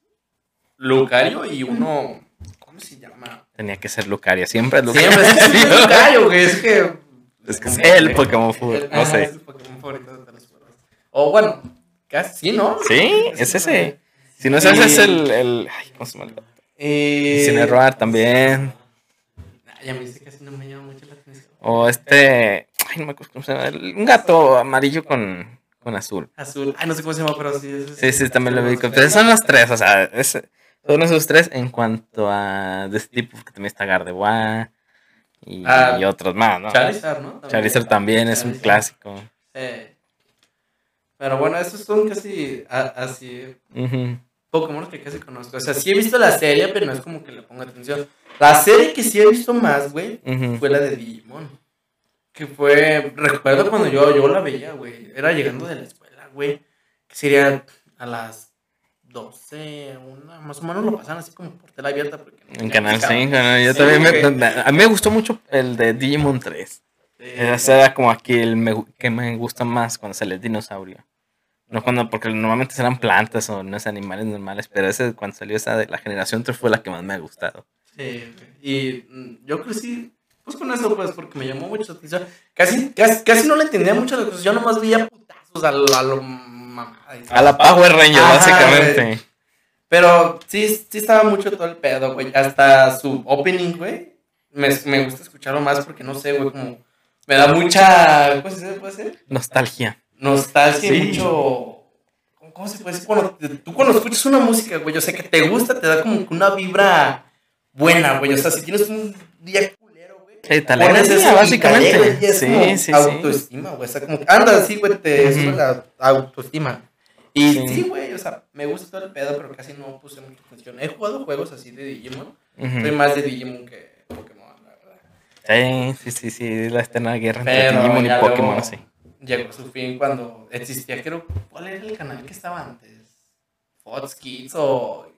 Lucario y uno... ¿Cómo se llama? Tenía que ser Lucaria, siempre es Lucaria. Siempre es Lucario, güey. Es que... Es que es el Pokémon favorito, no sé. Es el Pokémon favorito de los perros. O bueno, casi, ¿no? Sí, es ese. Si no es ese, es el. el ay, ¿cómo se llama? Eh, Cine Roar también. Ya me dice que casi no me llama mucho la atención. O este. Ay, no me acuerdo cómo se llama. Un gato amarillo con, con azul. Azul. Ay, no sé cómo se llama, pero sí. Sí, sí, también lo vi. Pero son los tres, o sea, es- son esos tres en cuanto a de este tipo, porque también está Gardevoir y, Ah, y otros más, ¿no? Charizard, ¿no? También. Charizard también es un clásico. Eh, Pero bueno, estos son casi a- así. Pokémon que casi conozco. O sea, sí he visto la serie, pero no es como que le ponga atención. La serie que sí he visto más, güey, fue la de Digimon. Que fue, recuerdo cuando yo, yo la veía, güey. Era llegando de la escuela, güey. Que sería a las 12, una, más o menos lo pasaban así como por tela abierta. Porque no En Canal cable. 5, ¿no? Yo Sí, también me, a mí me gustó mucho el de Digimon 3. Eh, Ese era como aquí el me- que me gusta más cuando sale el dinosaurio. No cuando, porque normalmente serán plantas o no es animales normales, pero ese cuando salió esa de la generación 3 fue la que más me ha gustado. Sí, y mm, yo crecí pues con eso, pues, porque me llamó mucho la atención. Casi, casi, casi no le entendía mucho las cosas. Yo nomás veía putazos a lo, a lo mamada y todo. A la Power Ranger, Ajá, básicamente. Pero sí, sí estaba mucho todo el pedo, güey. Hasta su opening, güey. Me, me gusta escucharlo más porque no sé, güey, como. Me da mucha. ¿Cómo se puede ser? Nostalgia. Nostalgia Sí. mucho. ¿Cómo, se puede decir? Cuando, tú cuando escuchas una música, güey, o sea, que te gusta, te da como una vibra buena, güey. O sea, si tienes un día Sí, te el eso básicamente. te alegra y es Sí, como sí, sí. autoestima, güey. O sea, como que anda así, güey, te sube la autoestima. Y Sí. sí, güey, o sea, me gusta todo el pedo, pero casi no puse mucha atención. He jugado juegos así de Digimon. Ujú. Soy más de Digimon que Pokémon, la verdad. Sí, sí, sí, sí, la eterna guerra entre Digimon y Pokémon, luego sí. Llegó a su fin cuando existía, creo, ¿cuál era el canal que estaba antes? Fox Kids o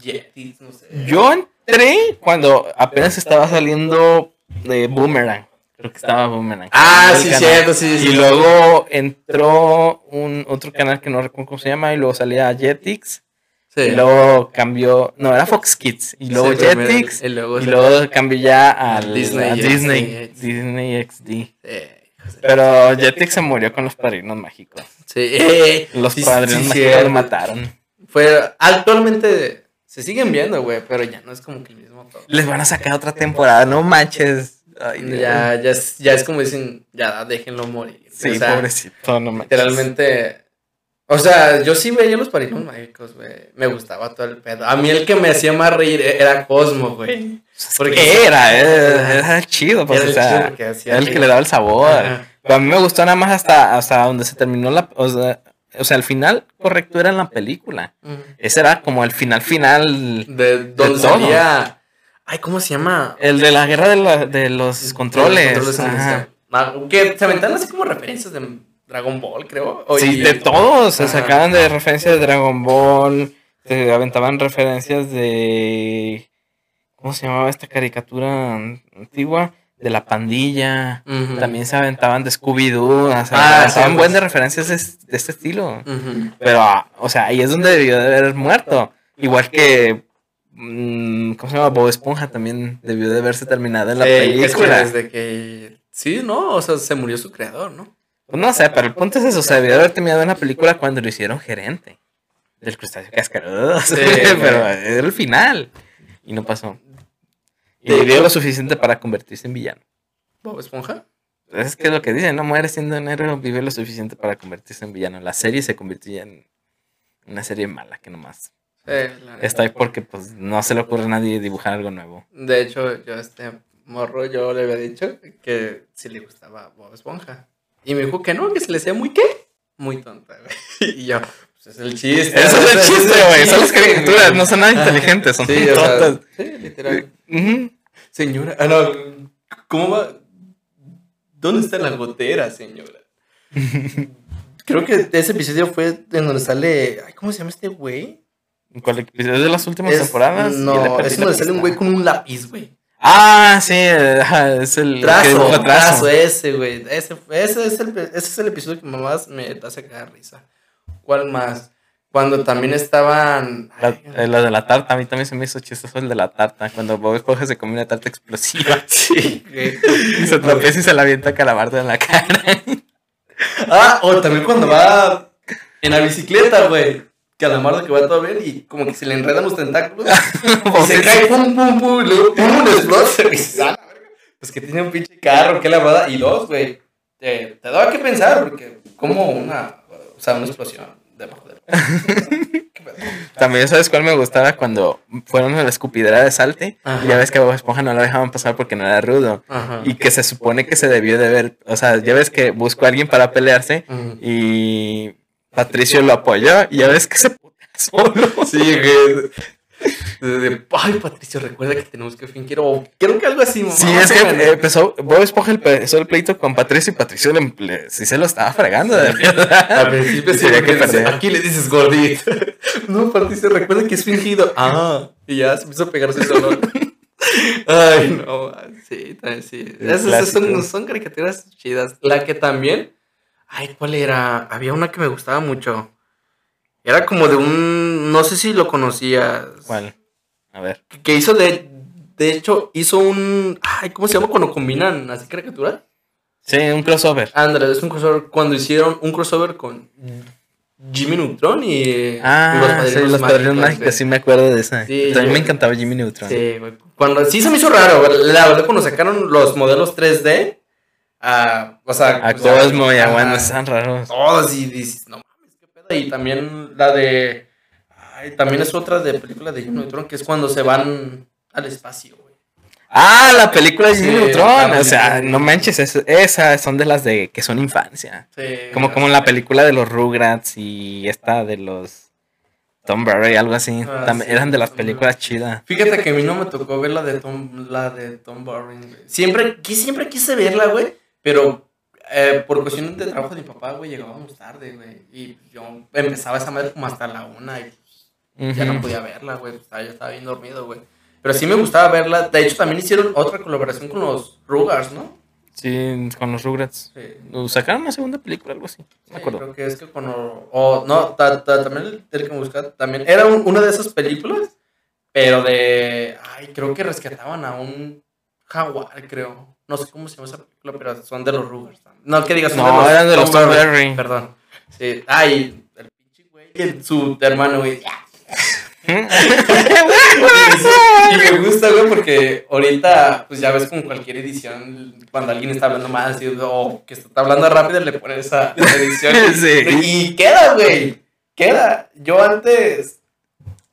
Jetix, no sé. Yo entré cuando apenas estaba saliendo de Boomerang. Creo que estaba Boomerang. Ah, sí, canal. cierto, sí, sí. Y luego entró un otro canal que no recuerdo cómo se llama y luego salía Jetix. Sí. Y luego cambió, no, era Fox Kids. Y luego Sí, Jetix. y luego Y se- luego cambió ya al Disney a Disney. Disney XD. Eh, Pero Jetix se murió con los padrinos mágicos. Sí, Los padrinos sí, mágicos lo mataron. Fue, actualmente se siguen viendo, güey, pero ya no es como que el mismo todo. Les van a sacar otra temporada, no manches. Ay. Ya, ya, es, ya es como dicen, ya déjenlo morir. Sí, o sea, pobrecito, no manches. literalmente. O sea, yo sí veía los parinos mágicos, güey. Me gustaba todo el pedo. A mí el que me hacía más reír era Cosmo, güey. Porque era, era, era chido, pues, Era o el sea, chido que hacía era el que le daba el sabor. Ajá. A mí me gustó nada más hasta, hasta donde se terminó la, o sea, o sea, el final correcto era en la película. Ese era como el final final, De donde todo. salía. Ay, ¿cómo se llama? el de la guerra de, la- de los controles. Los controles Ajá. Ah, Que se aventaban así como referencias de Dragon Ball, creo. O- Sí, de todos, se sacaban de referencias de Dragon Ball, se aventaban referencias de, ¿cómo se llamaba esta caricatura antigua? De la pandilla. También se aventaban de Scooby-Doo, o sea, Ah, sí, buen pues. de referencias de, de este estilo. Pero, ah, o sea, ahí es donde debió de haber muerto. Igual que, mm, ¿cómo se llama? Bob Esponja también debió de haberse terminado en la es que película. desde que. Sí, ¿no? O sea, se murió su creador, ¿no? Pues no sé, pero el punto es eso, o sea, debió de haber terminado en la película cuando lo hicieron gerente del crustáceo cascarudo. Sí, pero era el final. Y no pasó. Y De vivió hecho- lo suficiente para convertirse en villano. Bob Esponja. Es que es lo que dicen, no muere siendo un héroe, vive lo suficiente para convertirse en villano. La serie se convirtió en una serie mala que nomás Sí, la neta. está ahí porque pues no se le ocurre a nadie dibujar algo nuevo. De hecho, yo a este morro yo le había dicho que si le gustaba Bob Esponja. Y me dijo que no, que se le hacía muy qué? Muy tonta, güey. Y yo, es el chiste. Eso es el chiste, güey. Son las caricaturas, no son nada inteligentes, son Sí, tontas. sí, literal. Señora, ah, no, ¿cómo va? ¿Dónde está la gotera, señora? Creo que ese episodio fue en donde sale. Ay, ¿Cómo se llama este güey? ¿Cuál episodio? ¿Es de las últimas Es- temporadas? No, es donde sale un güey con un lápiz, güey. Ah, sí, es el Trazo, dibuja trazo, ese, güey. Ese, ese, es el, ese es el episodio que más me hace cagar risa. ¿Cuál más? Cuando también estaban. La, Ay, eh, la de la tarta, a mí también se me hizo chistoso el de la tarta. Cuando Bob Esponja se come una tarta explosiva sí, y se tropieza y se la avienta calabardo en la cara. Ah, o también cuando va en la bicicleta, güey. calamardo que va todo bien y como que se le enredan los tentáculos. y se cae, pum, pum, pum, y luego pum, y dices, "Ah, Pues que tiene un pinche carro, qué lavada. Y dos, güey, te, te daba que pensar, porque como una, o sea, una explosión debajo del. ¿Qué pedo? También, ¿sabes cuál me gustaba? Cuando fueron a la escupidera de salte. Ajá. Y ya ves que a Bob Esponja no lo dejaban pasar porque no era rudo. Ajá. Y que se supone que se debió de ver. O sea, ya ves que buscó a alguien para pelearse. Y Patricio lo apoyó. Y ya ves que se putea solo. Sí, güey. De, de, ay, Patricio, recuerda que tenemos que fingir. O creo que algo así, mamá. Sí, es que eh, empezó. Bob Esponja empezó el pleito con Patricio. Y Patricio le, le- sí se lo estaba fregando, de. Al principio sí, que dice, aquí le dices gordito. No, Patricio, recuerda que es fingido. Ah, y ya se empezó a pegarse solo. Ay, no, sí, también sí. Esas, son, son caricaturas chidas. La que también. Ay, ¿cuál era? Había una que me gustaba mucho. Era como de un. No sé si lo conocías. ¿Cuál? A ver. Que- Que hizo de. De hecho, hizo un. Ay, ¿cómo se llama cuando combinan así caricaturas? Sí, un crossover. Ándale, es un crossover. Cuando hicieron un crossover con Jimmy Neutron y. Ah, sí, los padrinos mágicos, sí me acuerdo de esa. Sí, También yo- me encantaba Jimmy Neutron. Sí. Cuando, sí se me hizo raro. La verdad, cuando sacaron los modelos 3D. A, o sea, A Cosmo y a Wanda están raros. Todos y dices, no mames, qué pedo. Y también la de. Ay, también es otra de película de Jimmy Neutron que es cuando se van al espacio, güey. Ah, la película de Sí, Neutron. O sea, no manches, es- esas son de las de que son infancia. Sí, Como, como la película de los Rugrats y esta de los Tom Berry, algo así. Ah, También sí, eran de las Tom películas chidas. Fíjate que a mí no me tocó ver la de Tom, la de Tom güey. Siempre, siempre quise verla, güey, pero eh, por cuestiones de trabajo de mi papá, güey, llegábamos tarde, güey. Y yo empezaba esa madre como hasta la una y ya no podía verla, güey. pues, estaba- yo estaba bien dormido, güey. Pero sí me gustaba verla. De hecho, también hicieron otra colaboración con los Rugars, ¿no? Sí, con los Rugrats. Sí. Sacaron una segunda película, algo así. No me acuerdo. creo que es que con... O, no, ta- ta- también el, el que me buscaba, también era un- una de esas películas, pero de... Ay, creo que rescataban a un jaguar, creo. No sé cómo se llama esa película, pero son de los Rugers. No, que digas, son No, eran de los Tom Berry. Perdón. Sí. Ay, el pinche güey, su hermano, güey. Y me gusta, güey, porque ahorita, pues ya ves con cualquier edición, cuando alguien está hablando más o que está hablando rápido, le ponen esa, edición. Sí. Y queda, güey. Queda. Yo antes,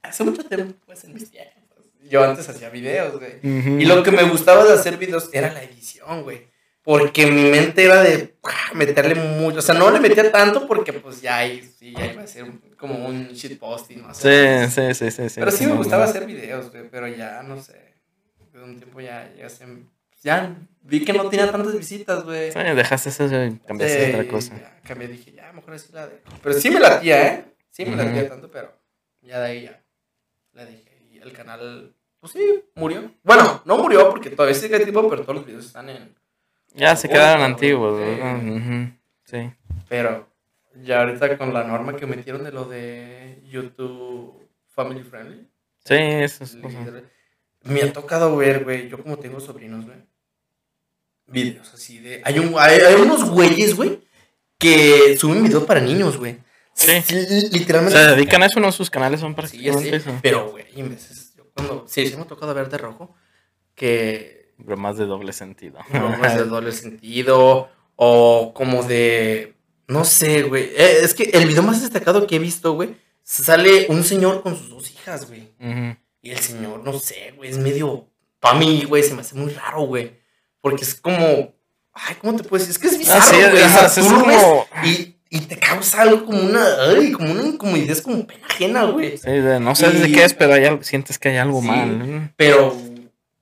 hace mucho tiempo, pues en mis tiempos, yo antes hacía videos, güey. Y lo que me gustaba de hacer videos era la edición, güey. Porque mi mente era de ah, meterle mucho. O sea, no le metía tanto porque, pues ya, ahí sí, ya iba a ser como un shitposting, ¿no? O sea, Sí, sí, sí, sí, sí. pero sí me no, gustaba no. hacer videos, güey, pero ya, no sé. De un tiempo ya, ya se... Ya vi que no tenía tantas visitas, güey. Sí, dejaste eso y cambiaste Sí, otra cosa. Ya, cambié, dije, ya, mejor así la dejo. Pero sí me latía, ¿eh? Sí me Ujú. latía tanto, pero ya de ahí ya la dejé. Y el canal, pues sí, murió. Bueno, no murió porque todavía sigue activo, pero todos los videos están en... Ya se quedaron güey, antiguos. Ujú, Sí. Pero ya ahorita con la norma que metieron de lo de YouTube Family Friendly. Sí, eso es cosa. Me ha tocado ver, güey, yo como tengo sobrinos, güey. Videos así de... Hay, un, hay, hay unos güeyes, güey, que suben videos para niños, güey. Sí. li- Literalmente. Se dedican a eso, ¿no? Sus canales son Sí, prácticamente sé, eso. Pero, güey, en veces, yo cuando... Sí, sí me ha tocado ver de rojo, que Bromas de doble sentido. no es de doble sentido o como de no sé, güey. Eh, es que el video más destacado que he visto, güey, sale un señor con sus dos hijas, güey. Y el señor, no sé, güey, es medio para mí, güey, se me hace muy raro, güey. Porque es como ay, ¿cómo te puedes decir? Es que es bizarro, Ah, sí, güey. o sea, sí, lo ves como- y, y te causa algo como una ay, como una incomodidad, es como pena ajena, güey. Sí, de- no sabes de Y- qué es, pero hay algo- sientes que hay algo Sí. mal. Pero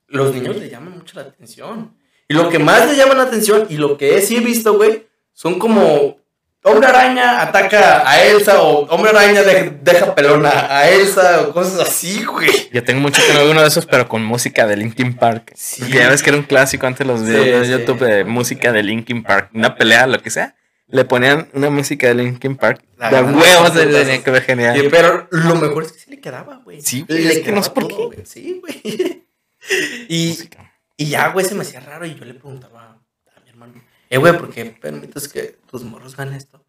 los niños le llaman mucho la atención. Y lo que más le llama la atención y lo que sí he visto, güey, son como Hombre Araña ataca a Elsa o Hombre Araña de- deja pelona a Elsa o cosas así, güey. Yo tengo mucho que no veo uno de esos, pero con música de Linkin Park. Sí. Porque Ya ves que era un clásico antes los videos Sí, de sí. YouTube de música de Linkin Park. Una pelea, lo que sea. Le ponían una música de Linkin Park. La De huevos de tenía que ver genial. pero lo mejor es que sí le quedaba, güey. Sí, güey, le es que no sé por qué. güey. Sí, güey. Y, Música. y ya, güey, se me hacía raro y yo le preguntaba eh, güey, ¿por qué permites que tus morros vean esto?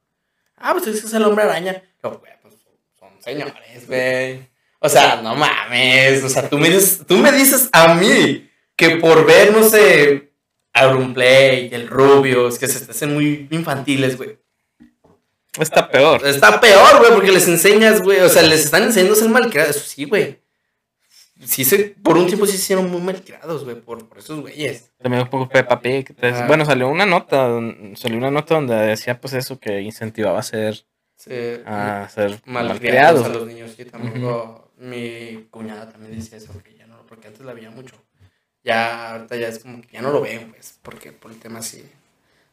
Ah, pues es que es el hombre araña. Yo, güey, pues son señores, güey. O sea, no mames. O sea, tú me dices, tú me dices a mí que por ver, no sé, Auronplay, el Rubio, es que se hacen muy infantiles, güey. Está peor. Está peor, güey, porque les enseñas, güey. O sea, les están enseñando a ser malcriados. Eso sí, güey. Sí, se, por un tiempo sí se hicieron muy malcriados, güey, por, por esos güeyes. También un poco Peppa Pig. entonces, Ah. Bueno, salió una nota, salió una nota donde decía pues eso que incentivaba a ser, Sí, a ser malcriados malcriados. a los niños. Sí, tampoco. Mi cuñada también decía eso, porque ya no, porque antes la veía mucho. Ya, ahorita ya es como que ya no lo veo, pues, porque por el tema así,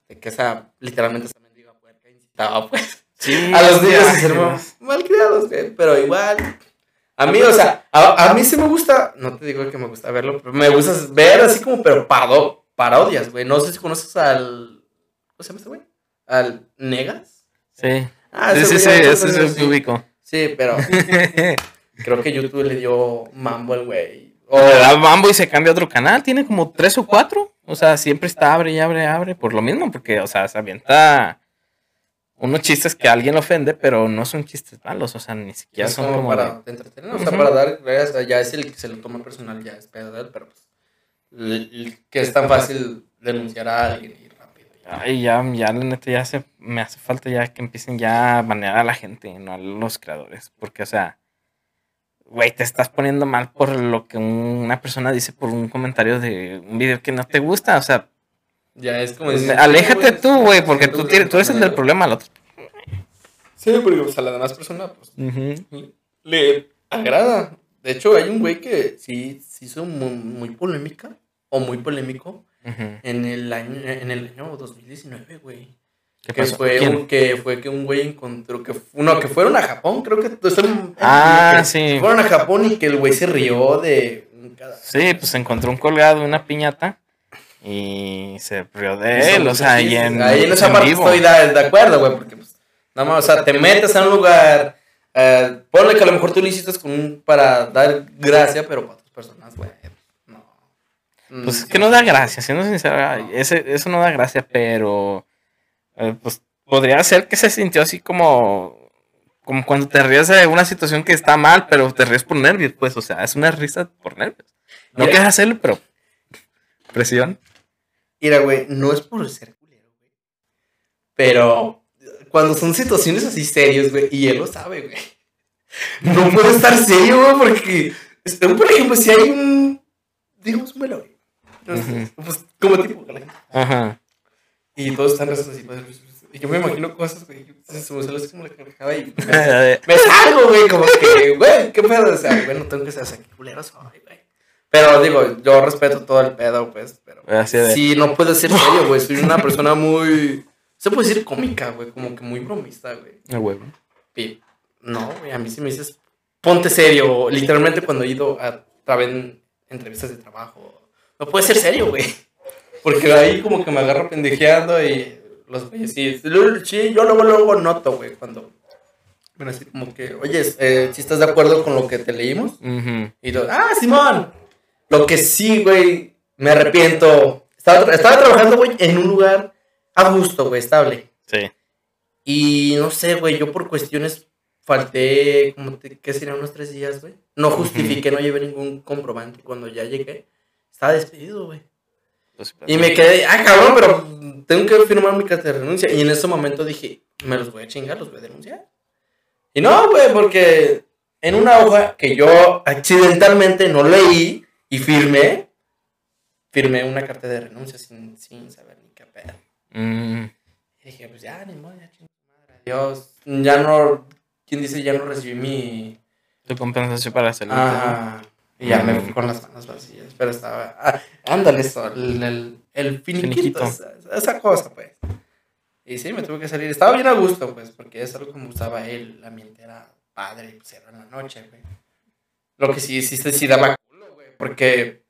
de que esa, literalmente esa mendiga puerca incitaba, pues, Sí, a los niños a ser mal- malcriados, güey, pero igual. A mí, o sea, a, a mí sí me gusta, no te digo que me gusta verlo, pero me gusta ver así como, pero paro, parodias, güey. No sé si conoces al, ¿cómo se llama este güey? Al Negas. Sí. Ah, sí, ese sí, sí, ese es el ubico. Sí, pero creo que YouTube le dio mambo al güey. O, Le da Bambo y se cambia a otro canal, tiene como tres o cuatro. O sea, siempre está abre y abre y abre por lo mismo, porque, o sea, se avienta unos chistes que a alguien ofende, pero no son chistes malos, o sea, ni siquiera es son como como. para de- entretener, o sea, Ujú. para dar, o sea, ya es el que se lo toma personal, ya es pedo de él, pero pues, el- el que es tan fácil denunciar a alguien y rápido. Ay, ya, ya, la neta, ya se, me hace falta ya que empiecen ya a banear a la gente, no a los creadores. Porque, o sea, güey, te estás poniendo mal por lo que un- una persona dice por un comentario de un video que no te gusta. O sea, Ya es como decir, aléjate tú, güey, porque tú, tienes- tú eres el del problema. El otro. Sí, porque pues, a la demás persona, pues, le agrada. De hecho, hay un güey que sí se hizo muy, muy polémica, o muy polémico, en el año, en el año 2019, güey. ¿Qué Que pasó? fue, ¿Quién? un, que fue que un güey encontró que no, que fueron a Japón, creo que Ah, que sí. Fueron a Japón y que el güey se rió de un cada- Sí, pues encontró un colgado, una piñata. Y se rió de él, o sea, y en. Ahí en esa en parte vivo. estoy de, de acuerdo, güey, porque pues, nada más, o sea, te metes a un lugar, eh, ponle que a lo mejor tú lo hiciste con un- para dar gracia, pero para otras personas, güey, no. Pues es Mm, que no da gracia, siendo sincero, ese, eso no da gracia, pero eh, pues podría ser que se sintió así como, como cuando te ríes de una situación que está mal, pero te ríes por nervios, pues, o sea, es una risa por nervios. No quieres hacerlo, pero presión. Mira, güey, no es por ser culero, güey. Pero cuando son situaciones así serias, güey, y él lo sabe, güey. No puedo estar serio, güey, porque, este, por ejemplo, si hay un, digamos, un velorio, entonces, pues, como tipo, ojalá, Ajá. y todos están rezando así, pues, y yo me imagino cosas, güey, se me sale así como la carcajada y me, me salgo, güey, como que, güey, qué pedo, o sea, güey, no tengo que ser así, qué culero soy, güey. Pero digo, yo respeto todo el pedo, pues, pero Así de- sí, no puedo ser serio, güey, soy una persona muy, se puede decir cómica, güey, como que muy bromista, güey. A huevo. Y no, güey, a mí sí me dices, ponte serio, literalmente cuando he ido a través en entrevistas de trabajo, no puede ser serio, güey. Porque ahí como que me agarro pendejeando y los güeyes sí, sí, yo luego, luego noto, güey, cuando, bueno, así como que, oye, eh, si estás de acuerdo con lo que te leímos, Ujú. y yo, ah, Simón. Lo que sí, güey, me arrepiento. Estaba, estaba trabajando, güey, en un lugar a gusto, güey, estable. Sí. Y no sé, güey, yo por cuestiones falté, como te- ¿qué serían unos tres días, güey? No justifiqué, no llevé ningún comprobante. Cuando ya llegué, estaba despedido, güey. Pues, Y me quedé, ah, cabrón, pero tengo que firmar mi carta de renuncia. Y en ese momento dije, me los voy a chingar, los voy a denunciar. Y no, güey, porque en una hoja que yo accidentalmente no leí y firmé, firmé una carta de renuncia sin, sin saber ni qué pedo. mm, Y dije, pues ya, ni modo, ya chingo madre. Adiós. Ya no, ¿quién dice? Ya no recibí mi... tu compensación para hacerlo. Ah, y ya me fui con las manos vacías. Pero estaba. Ah, ándale, eso, el, el, el finiquito, Finiquito. Esa, esa cosa, pues. Y sí, me tuve que salir. Estaba bien a gusto, pues, porque es algo como usaba él. El ambiente era padre, pues era en la noche, güey. Lo que sí, sí, sí, sí daba. Porque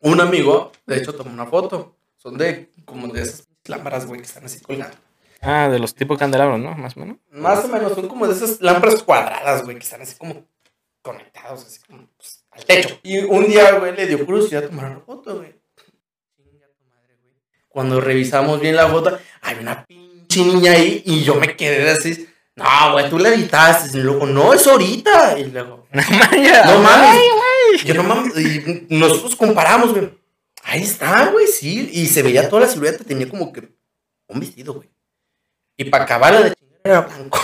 un amigo, de hecho, tomó una foto. Son de como de esas lámparas, güey, que están así colgando. Ah, de los tipos candelabros, ¿no? Más o menos. Más o menos, son como de esas lámparas cuadradas, güey, que están así como conectados, así como pues, al techo. Y un día, güey, le dio curiosidad tomar una foto, güey. Chinga tu madre, güey. Cuando revisamos bien la foto, hay una pinche niña ahí y yo me quedé así. No, güey, tú la editaste. Y luego, no, es ahorita. Y luego, No mames. no mames. Yo no mames. Y nosotros comparamos, güey. Ahí está, güey, sí. Y se veía toda la silueta. Tenía como que un vestido, güey. Y para acabarla de chingar era blanco.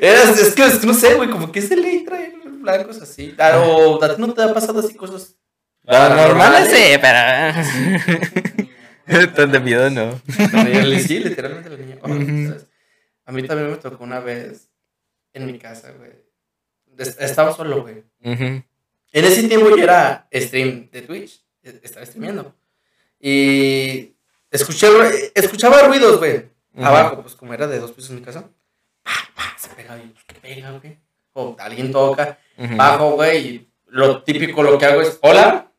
Era, es que no sé, güey, como que se le trae blancos así. Claro, ¿a ti no te ha pasado así cosas? Lo normal sí, pero. Tan de miedo no. Sí, literalmente la niña. Oh, ¿sabes? A mí también me tocó una vez en mi casa, güey. Es- Estaba solo, güey. En ese tiempo yo era stream de Twitch. e- Estaba streameando. Y escuché, escuchaba ruidos, güey. Abajo, pues como era de dos pisos en mi casa. Pa, pa, se pega, y ¿qué pega, güey? O alguien toca. Ujú. Bajo, güey. Y lo típico lo que hago es, hola.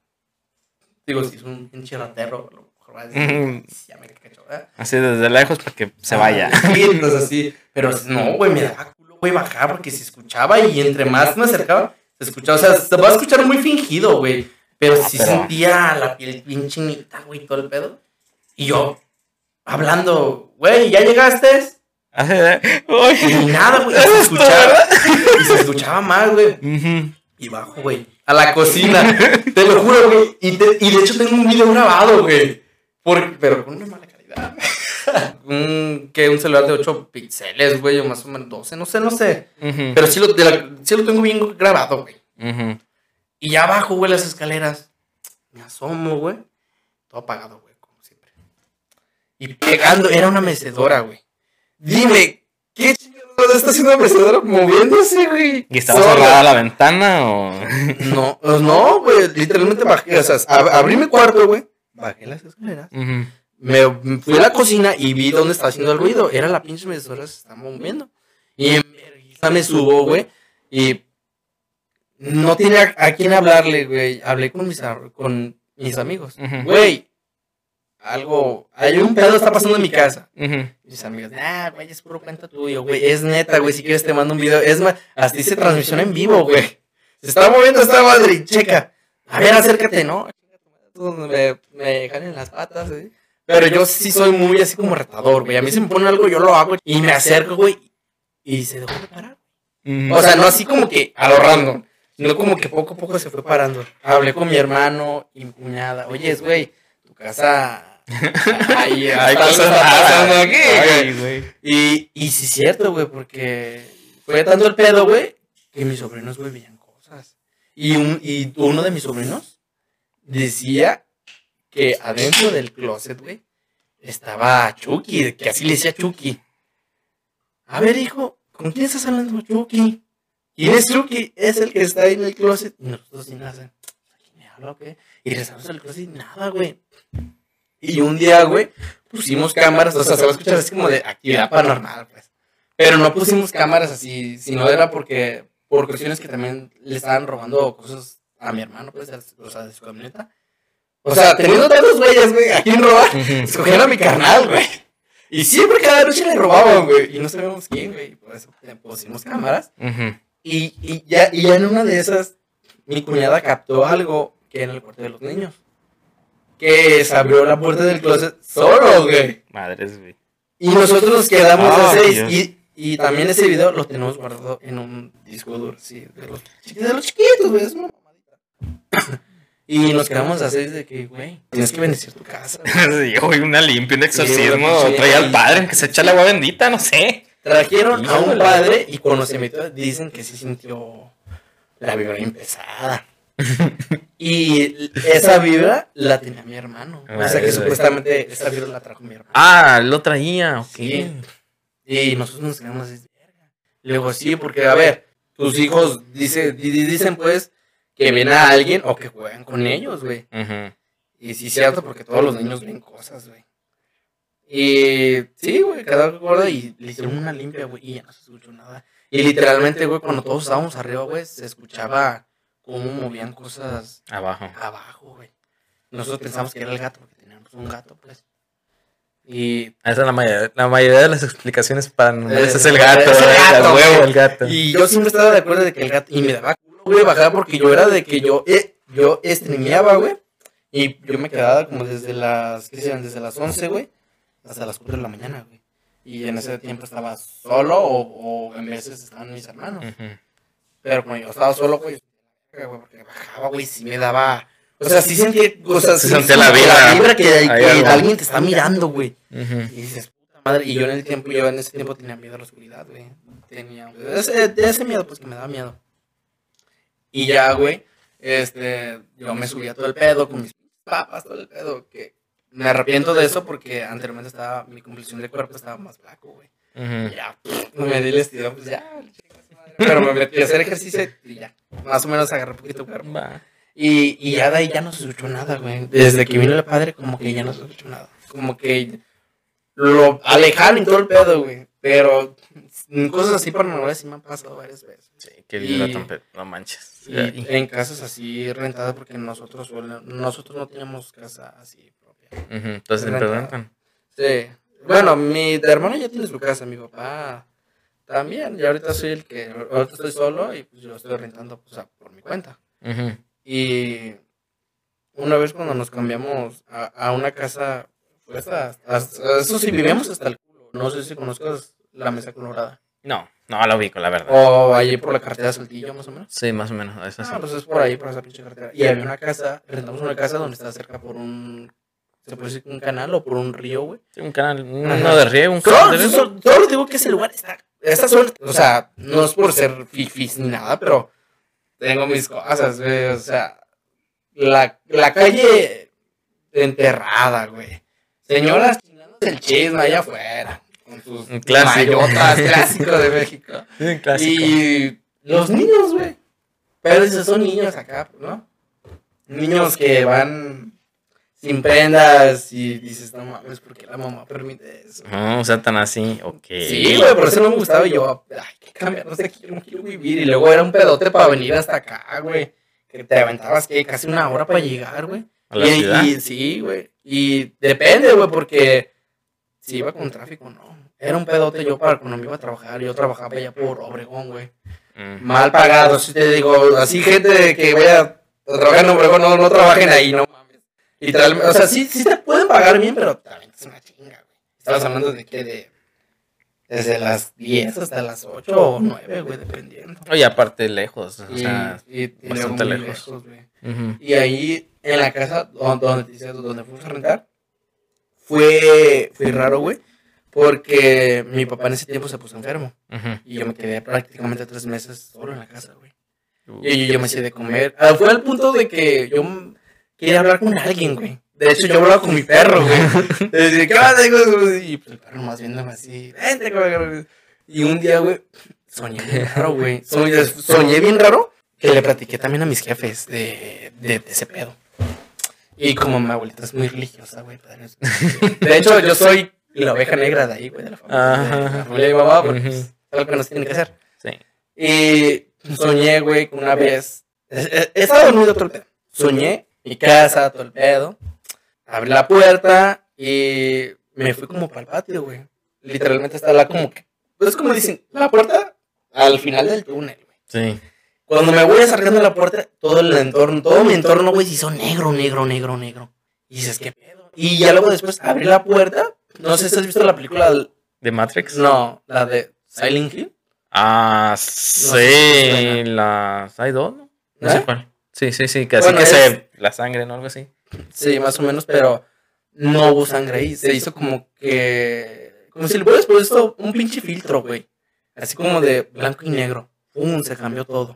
Digo, si es un pinche ratero, a lo mejor va a decir, Ujú. ya me cachó, ¿verdad? Así desde lejos para que se vaya. Sí, así. Pero no, güey, me daba culo, güey, bajar porque se escuchaba y entre más me acercaba, se escuchaba. O sea, se va a escuchar muy fingido, güey. Pero Ah, sí pero- sentía la piel bien chinita, güey, todo el pedo. Y yo, hablando, güey, ¿ya llegaste? Así. Y nada, güey, se escuchaba. Y se escuchaba mal, güey. Y bajo, güey, a la cocina. Te lo juro, güey. Y, te- y de hecho tengo un video grabado, güey. Por- pero con una mala calidad. un, que un celular de 8 píxeles, güey, o más o menos 12, no sé, no sé. Pero sí lo, de la- sí lo tengo bien grabado, güey. Y ya abajo, güey, las escaleras. Me asomo, güey. Todo apagado, güey, como siempre. Y pegando, era una mecedora, güey. Dime, ¿qué chingados está haciendo la mecedora moviéndose, güey? ¿Y estaba Sola. cerrada la ventana o.? No, pues no, güey, literalmente bajé, o sea, ab- abrí mi cuarto, güey, bajé las escaleras, me fui a la cocina y vi dónde estaba haciendo el ruido, era la pinche mecedora se estaba moviendo. Y en me subo, güey, y no tenía a quién hablarle, güey, hablé con mis, ar- con mis amigos, güey, algo, hay un pedo está pasando en mi casa. Mis amigas, ah, güey, es puro cuento tuyo, güey. Es neta, güey. Si quieres te mando un video. Es más, hasta hice transmisión en vivo, güey. Se está moviendo esta madre checa. A ver, acércate, ¿no? Me, me jalen las patas, güey. Pero yo sí soy muy así como retador, güey. A mí se me pone algo, yo lo hago y me acerco, güey. Y se dejó de parar. Ujú. O sea, no así como que a lo random, sino como que poco a poco se fue parando. Hablé con mi hermano y mi cuñada. Oye, güey, tu casa. Ahí, Hay cosas pasando aquí. Ay, güey. Y, y sí es cierto, güey, porque fue tanto el pedo, güey, que mis sobrinos, güey, veían cosas. Y, un, y uno de mis sobrinos decía que adentro del closet, güey, estaba Chucky, que así le decía Chucky. A ver, hijo, ¿con quién estás hablando, Chucky? ¿Quién es Chucky? Es el que está ahí en el closet. Y nosotros sin nada, ¿quién me qué? Y regresamos al closet y nada, güey. Y un día, güey, pusimos cámaras, o sea, se va a escuchar así como de actividad paranormal, pues. Pero no pusimos cámaras así, sino era porque, por cuestiones que también le estaban robando cosas a mi hermano, pues, o sea, de su camioneta. O sea, teniendo tantos güeyes, güey, ¿a quién robar? Escogieron a mi carnal, güey. Y siempre cada noche le robaban, güey. Y no sabíamos quién, güey. Por eso le pusimos cámaras. Ujú. Y, y, ya, y ya en una de esas, mi cuñada captó algo que era el cuarto de los niños. Que se abrió la puerta del closet solo, güey. Madres, güey. Y nosotros nos quedamos Ah, a seis. Y, y también ese video lo tenemos guardado en un disco duro, sí, de los, chiqui- de los chiquitos, güey. Es una mamadita. y nos quedamos a seis de que, güey, tienes que bendecir tu casa. Sí, güey, una limpia, un exorcismo. Sí, traía al padre que se echa el agua bendita, no sé. Trajeron a un padre y cuando se metió dicen que sí sintió la vibra bien pesada. y esa vibra la tenía mi hermano. O sea que Madre. supuestamente esa vibra la trajo mi hermano. Ah, lo traía, ok. Sí. Y nosotros nos quedamos así, verga. Le digo, sí, porque a ver, tus hijos dice, di- di- dicen pues que ven a alguien o que juegan con ellos, güey. Ujú. Y sí es cierto, porque todos los niños ven cosas, güey. Y sí, güey, quedó gorda y le hicieron una limpia, güey, y ya no se escuchó nada. Y literalmente, güey, cuando todos estábamos arriba, güey, se escuchaba cómo movían cosas Abajo. abajo, güey. Nosotros pensamos que era el gato, porque teníamos un gato, pues. Y, Esa es la mayoría, la mayoría de las explicaciones paranormales. Eh, es el gato, es el gato, huevo, güey. el gato. y yo siempre estaba de acuerdo de que el gato, y me daba güey, bajar porque yo era de que yo, eh, yo streameaba, güey. Y yo me quedaba como desde las, ¿qué serán? Desde las 11, güey, hasta las 4 de la mañana, güey. Y en ese tiempo estaba solo o, o en veces estaban mis hermanos. Pero como yo estaba solo, güey, güey, porque bajaba, güey, sí me daba. O sea, sí sentía. O sea, sí sentía la sentía vibra. vibra que, Hay que algo. alguien te está mirando, güey. Y dices, puta madre. Y yo en el tiempo, yo en ese tiempo tenía miedo a la oscuridad, güey. Tenía. Ese, de ese miedo, pues que me daba miedo. Y ya, güey, este. Yo me subía todo el pedo con mis papas, todo el pedo. Que me arrepiento de eso porque anteriormente estaba. Mi complexión de cuerpo estaba más flaco, güey. Ya, pff, me di el estirón, pues ya. Pero me metí a hacer ejercicio y ya. Más o menos agarré un poquito de cuerpo. Y, y ya de ahí ya no se escuchó nada, güey. Desde que vino el padre, como que ya no se escuchó nada. Como que lo alejaron y todo el pedo, güey. Pero cosas así paranormales sí me han pasado varias veces. Sí, qué vibra Y- tan pe- No manches. Y en casas así rentadas porque nosotros nosotros no teníamos casa así propia. Entonces preguntan. Sí. Bueno, mi hermano ya tiene su casa, mi papá también. Y ahorita soy el que, ahorita estoy solo y pues yo estoy rentando pues, a- por mi cuenta. Y una vez cuando nos cambiamos a, a una casa, fue hasta, hasta- eso sí, vivíamos hasta el culo. No sé si conozcas la Mesa Colorada. No, no la ubico, la verdad. O allí por la carretera de Saltillo, más o menos. Sí, más o menos. Sí. Ah, pues es por ahí, por esa pinche carretera. Y había una casa, rentamos una casa donde está cerca por un, se puede decir un canal o por un río, güey. Sí, un canal, uno de riego, un Solo, canal riego. solo- solo digo que ese lugar está. Esta zona, o sea, no es por ser fifis ni nada, pero tengo mis cosas, güey. O sea, la, la calle enterrada, güey. Señoras el chisme allá afuera. Con sus Un clásico. mayotas clásico de México. Sí, un clásico. Y los niños, güey. Pero esos son niños acá, ¿no? Niños que van sin prendas y dices, no mames, ¿por qué la mamá permite eso? No, o sea, tan así. Ok. Sí, güey, por eso no me gustaba y yo, ay, qué cambiar, no sé, yo no quiero vivir. Y luego era un pedote para venir hasta acá, güey. Que te aventabas que casi una hora para llegar, güey. A la y, ciudad. y- sí, güey. Y depende, güey, porque si iba con tráfico, no. Era un pedote yo para cuando me iba a trabajar. Yo trabajaba allá por Obregón, güey. Mm. Mal pagado, si te digo, así gente que vaya a trabajar en Obregón, no, no trabajen ahí, no mames. Literalmente, o sea, sí, sí te pueden pagar bien, pero también es una chinga, güey. Estabas hablando de que de desde las 10 hasta las 8 o 9, güey, dependiendo. Oye, aparte lejos. O Y, sea, y- y bastante lejos. güey. Y ahí en la casa donde, donde, donde fuimos a rentar, fue, fue raro, güey, porque mi papá en ese tiempo se puso enfermo. Y yo me quedé prácticamente tres meses solo en la casa, güey. Y yo, yo me hice de comer. Ah, fue al punto de que yo quería hablar con alguien, güey. De hecho, yo hablaba con mi perro, güey. Decía, ¿qué? Y pues el perro más viéndome así, vente, güey. Y un día, güey, soñé bien raro, güey. Soñé, soñé bien raro que le platiqué también a mis jefes de, de, de ese pedo. Y como mi abuelita es muy religiosa, güey. pues, De hecho, yo soy la oveja negra de ahí, güey, de la familia. De la Ajá. familia de mi mamá, porque pues, Ujú. es algo que nos tiene que hacer. Sí. Y soñé, güey, que una vez. He estado dormido todo el pedo. Soñé, mi casa, todo el pedo. Abrí la puerta y me fui como para el patio, güey. Literalmente está la como que. Es como dicen, la puerta al final del túnel, güey. Sí. Cuando me voy acercando a la puerta, todo el entorno, todo mi entorno, güey, se hizo negro, negro, negro, negro. Y dices, ¿qué pedo? Y ya luego después abrí la puerta. No sé si has visto la película. ¿De Matrix? No, la de Silent Hill. Ah, sí. las. ¿Hay dos? No, no ¿Eh? sé cuál. Sí, sí, sí. Que así Bueno, que es- se. La sangre, ¿no? Algo así. Sí, más o menos, pero no hubo sangre ahí. Se hizo como que. Como si le hubieras puesto un pinche filtro, güey. Así como de blanco y negro. ¡Pum! Se cambió todo.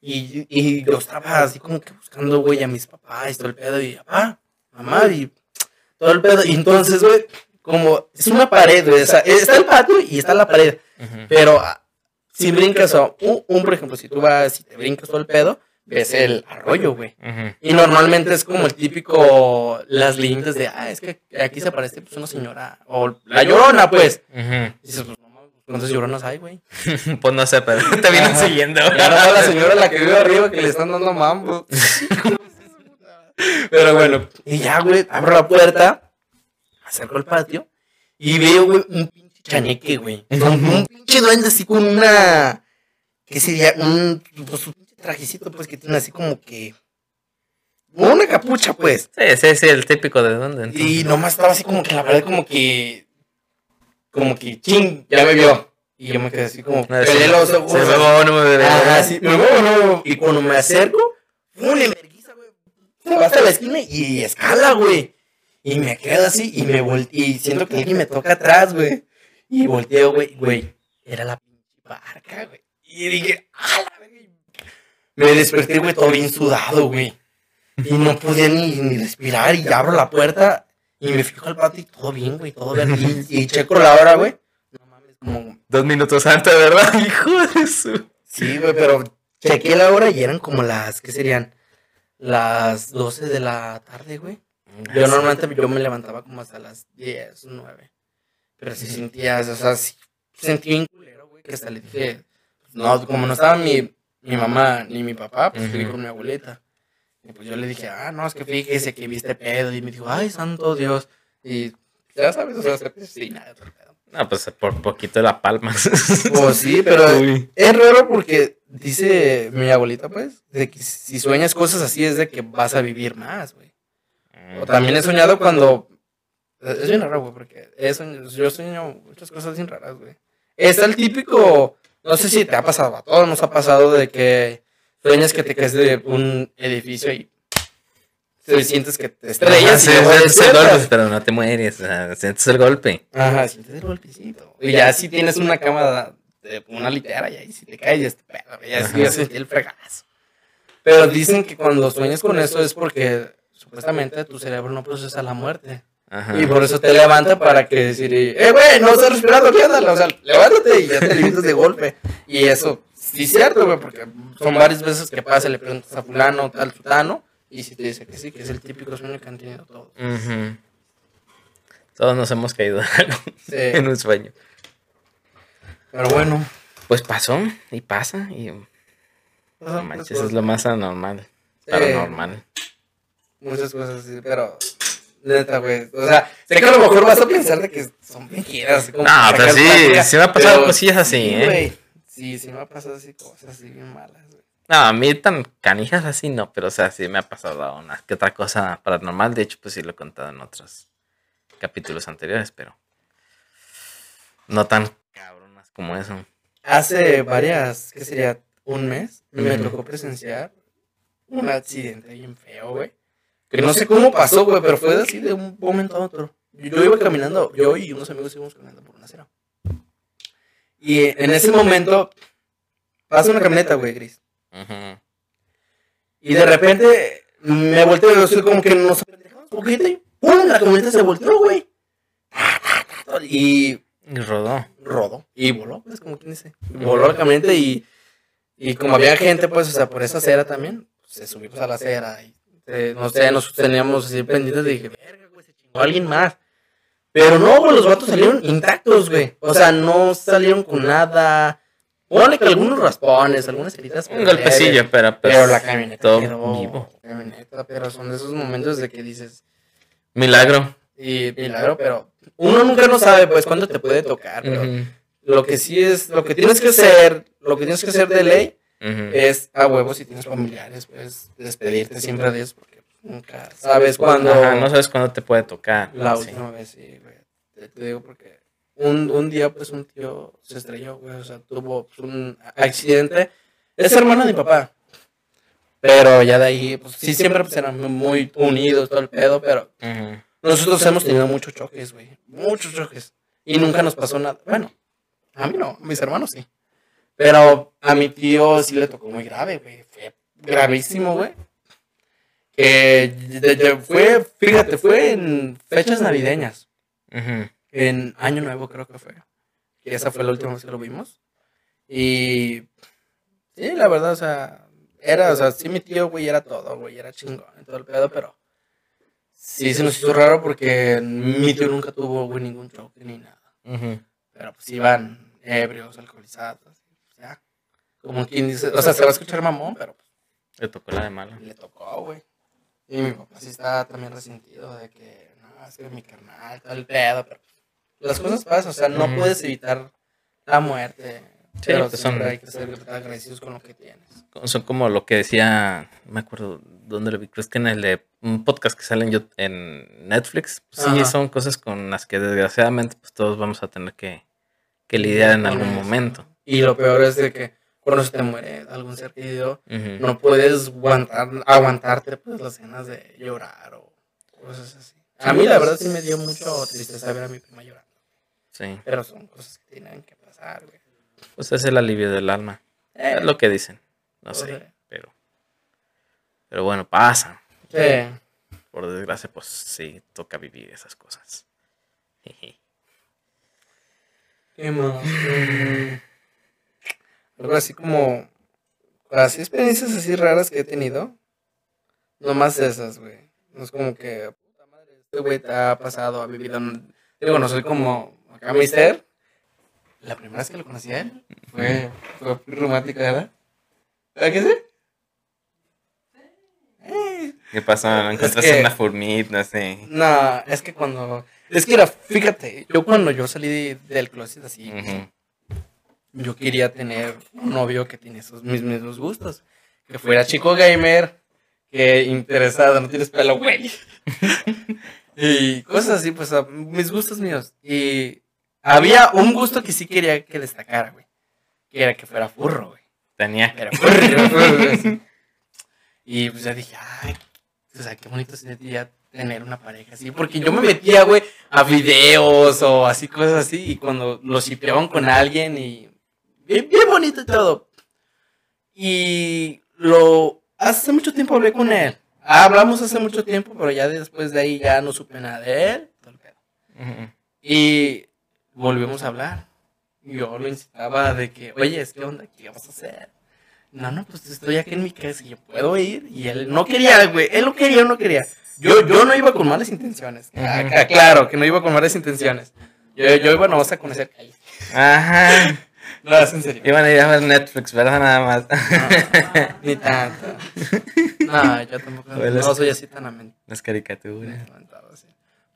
Y, y yo estaba así como que buscando, güey, a mis papás y todo el pedo. Y papá, mamá, y todo el pedo. Y entonces, güey, como es una pared, güey. o sea, está el patio y está la pared. Pero ah, si brincas, o un, un, por ejemplo, si tú vas, si te brincas todo el pedo, ves el arroyo, güey. Ujú. Y normalmente es como el típico, las leyendas de, ah, es que aquí se aparece pues, una señora, o la llorona, pues. Ujú. Y dices, pues, mames, ¿cuántas lloronas hay, güey? Pues no sé, pero te vienen Ajá. siguiendo. Y ahora la señora la que vive arriba que le están dando mambo. Pero bueno, y ya, güey, abro la puerta, acerco al patio, y veo, güey, un pinche chaneque, güey. Un pinche duende así con una, ¿qué sería? Un, pues, un pinche trajecito, pues, que tiene así como que, una capucha, pues. Sí, sí, sí, el típico de dónde. entonces? Y nomás estaba así como que la pared como que. como que, ching, ya me vio. Y yo me quedé así como, No, pelé sí. los ojos. Se me va, no me ve. Ajá, sí, me muevo, no. Y cuando me acerco, ¡pum! en vergüenza, güey. Se va hasta la esquina y escala, güey. Y me quedo así y me volteo. Y siento que alguien me toca atrás, güey. Y volteo, güey. Güey, era la pinche barca, güey. Y dije, ¡ah, la verga! Me desperté, güey, todo bien sudado, güey. Y no podía ni, ni respirar. Y abro la puerta y me fijo al patio y todo bien, güey, todo bien. Y, y checo la hora, güey. No mames, como Dos minutos antes, ¿verdad? Hijo de su. Sí, güey, pero chequé la hora y eran como las, ¿qué serían? Las 12 de la tarde, güey. Yo normalmente yo me levantaba como hasta las 10, 9. Pero sí sentía, o sea, sí sentí bien culero, güey, que hasta le dije, no, como no estaba mi, mi mamá ni mi papá, pues fui con mi abuelita. Y pues yo le dije, ah, no, es que fíjese que viste pedo. Y me dijo, ay, santo Dios. Y ya sabes, o sea, sí, nada. No, pues por poquito la palma. Pues sí, pero Uy. es raro porque dice mi abuelita, pues, de que si sueñas cosas así es de que vas a vivir más, güey. O también he soñado cuando... Es bien raro, güey, porque soñado- yo sueño muchas cosas bien raras, güey. Está el típico... No sé si te ha pasado, a todos nos ha pasado de que sueñas que te caes de un edificio y te sientes que te estrellas Ajá, sí, el golpe, pero no te mueres. o sea, sientes el golpe. Ajá, sientes el golpecito. Y ya si tienes una cama de una litera, y ahí si te caes, ya es güey, ya sí Ajá. ya el fregazo. Pero dicen que cuando sueñas con eso es porque supuestamente tu cerebro no procesa la muerte. Ajá. Y por eso te levanta para que decir, eh, güey, no estás respirando, ¿qué onda? O sea, levántate y ya te levantas de golpe. Y eso sí es cierto, güey, porque son varias veces que pasa, le preguntas a fulano, tal, tutano, y si te dice que sí, que es el típico sueño que han tenido todos. Ujú. Todos nos hemos caído Sí. en un sueño. Pero bueno, Pues pasó y pasa y no manches, es lo más anormal. Paranormal. Muchas cosas así, pero neta, güey. O sea, sé que a lo mejor vas a pensar de que son mentiras. No, pero sí, plática, sí me ha pasado cosillas así, sí, ¿eh? güey. Sí, sí me ha pasado así cosas así bien malas, güey. No, a mí tan canijas así no, pero o sea, sí me ha pasado una que otra cosa paranormal. De hecho, pues sí lo he contado en otros capítulos anteriores, pero no tan cabronas como eso. Hace varias, ¿qué sería? Un mes, me tocó presenciar un accidente bien feo, güey. Que no sé cómo pasó, güey, pero fue así de un momento a otro. Yo iba caminando, yo y unos amigos íbamos caminando por una acera. Y en ese momento pasa una camioneta, güey, gris. Ujú. Y de repente me volteo y yo soy como que nos apendejamos un poquito y ¡pum! La camioneta se volteó, güey. Y Y rodó. rodó. Y voló, pues, como quien dice. Voló la camioneta y, y como había gente, pues, o sea, por esa acera también, pues, se subimos a la acera y, eh, no sé, nos teníamos así pendientes y dije, verga, güey, se chingó alguien más. Pero no, güey, los vatos salieron intactos, güey. O sea, no salieron con nada. Pone que algunos raspones, algunas heridas. Un pero leves. golpecillo, pero pues, Pero la camioneta todo quedó vivo. camioneta, pero son de esos momentos de que dices, Milagro. y milagro, pero uno nunca no sabe, pues, cuándo te puede tocar. Pero lo que sí es, lo que tienes que hacer, lo que tienes que hacer de ley Es a huevo si tienes familiares, pues, despedirte siempre de ellos porque nunca sabes cuándo. Ajá, no sabes cuándo te puede tocar. La sí. última vez, sí, güey. Te, te digo porque un, un día, pues, un tío se estrelló, güey. O sea, tuvo pues, un accidente. Es hermano de mi papá. Pero ya de ahí, pues, sí, siempre pues, eran muy unidos, todo el pedo. Pero nosotros hemos tenido muchos choques, güey. Muchos choques. Y nunca nos pasó nada. Bueno, a mí no, a mis hermanos sí. Pero a mi tío sí le tocó muy grave, güey. Fue gravísimo, güey. Que de- de- fue, fíjate, fue en fechas navideñas. En Año Nuevo creo que fue. Que esa fue la última vez que lo vimos. Y sí, la verdad, o sea, era, o sea, sí mi tío, güey, era todo, güey, era chingón y todo el pedo, pero sí se nos hizo raro porque mi tío nunca tuvo, güey, ningún choque ni nada. Pero pues iban ebrios, alcoholizados. Como quien dice, o sea, se va a escuchar mamón, pero pues, Le tocó la de malo. le tocó, güey. Y mi papá sí estaba también resentido de que, no, es que mi carnal, todo el pedo, pero las cosas pasan, o sea, no Ujú. puedes evitar la muerte. Sí, pero pues siempre son- hay que ser agradecidos con lo que tienes. Son como lo que decía, no me acuerdo dónde lo vi, creo que en el de un podcast que sale en, Yout- en Netflix. Pues sí, Ajá. son cosas con las que desgraciadamente pues todos vamos a tener que, que lidiar en algún momento. Y lo peor es de que cuando se te muere algún ser querido, no puedes aguantar, aguantarte pues las ganas de llorar o cosas así. A mí la verdad sí me dio mucho tristeza ver a mi prima llorando. Sí, Pero son cosas que tienen que pasar, güey. pues es el alivio del alma. Eh, Es lo que dicen. No sé, pero. Pero bueno, pasa. sí. Por desgracia, pues sí, toca vivir esas cosas. ¿Qué más? Algo así como. Así experiencias así raras que he tenido. No más esas, güey. No es como que. Puta madre, este güey te ha pasado, ha vivido. en- Digo, no soy como. Acá, mister. La primera vez que lo conocí a él fue. Fue romántica, ¿verdad? ¿Verdad que sí? Eh, ¿Qué pasó? ¿No Es encontraste que- una furnit? No sé. No, es que cuando. Es que era, fíjate, yo cuando yo salí de- del closet así, Ujú. Yo quería tener un novio que tiene esos mis mismos gustos. Que fuera chico gamer, que interesado, no tienes pelo, güey. y cosas así, pues a- mis gustos míos. Y había un gusto que sí quería que destacara, güey. Que era que fuera furro, güey. Tenía. Era furro, furro. Y pues ya dije, ay, o sea, qué bonito sería tener una pareja así. Porque yo me metía, güey, a videos o así, cosas así. Y cuando lo shipeaban con alguien y. Bien, bien bonito y todo. Y lo. Hace mucho tiempo hablé con él. Hablamos hace mucho tiempo, pero ya después de ahí ya no supe nada de él. Y volvimos a hablar. Yo lo incitaba de que, oye, ¿qué onda? ¿Qué vas a hacer? No, no, pues estoy aquí en mi casa y yo puedo ir. Y él no quería, güey. Él no quería, no quería. Yo, yo no iba con malas intenciones. Ah, ah, claro, que no iba con malas intenciones. Yo, yo iba nomás a conocer calles. Ajá. No, es en serio. Iban a ir a ver Netflix, ¿verdad? Nada más. No, ni tanto. No, yo tampoco. Hueles- No soy así tan amen- Las caricaturas. así.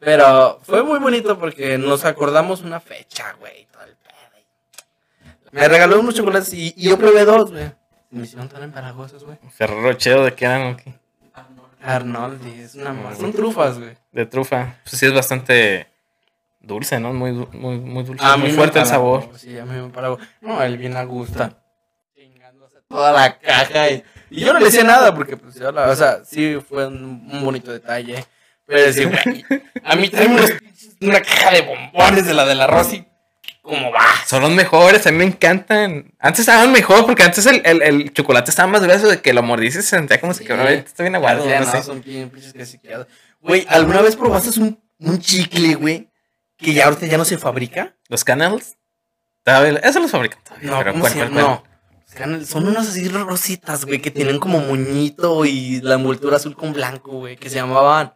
Pero fue muy bonito porque nos acordamos una fecha, güey. Todo el pedo. Me regaló unos chocolates y, y yo probé dos, güey. Me hicieron tan empalagosos, güey. Ferrero Rocher, ¿de qué eran? o qué? Arnoldi, es una más. Son trufas, güey. De trufa. Pues sí, es bastante dulce, ¿no? Muy, muy, muy dulce. A mí muy me fuerte el sabor. Sí, a mí me empalagó. No, él bien a gusto. Chingándose toda la caja. Y, y yo no le decía nada porque, pues, yo la- o sea, sí fue un, un bonito detalle. Pero decir, güey, a mí pinches- una caja de bombones de la de la Rosy. ¿Cómo va? Son los mejores, a mí me encantan. Antes estaban mejor porque antes el, el, el chocolate estaba más grueso de que lo mordiste y se sentía como si Sí. que está bien aguado. No no, sé. son bien pinches casiqueados. Güey, ¿alguna vez probaste un, un chicle, güey? Que ya ahorita ya no se fabrica. Los canals, eso los fabrican todavía. No, pero ¿cómo ¿cuál, se cuál, llama? cuál? No. Son- Son unas así rositas, güey, que tienen como moñito y la envoltura azul con blanco, güey, que se llamaban.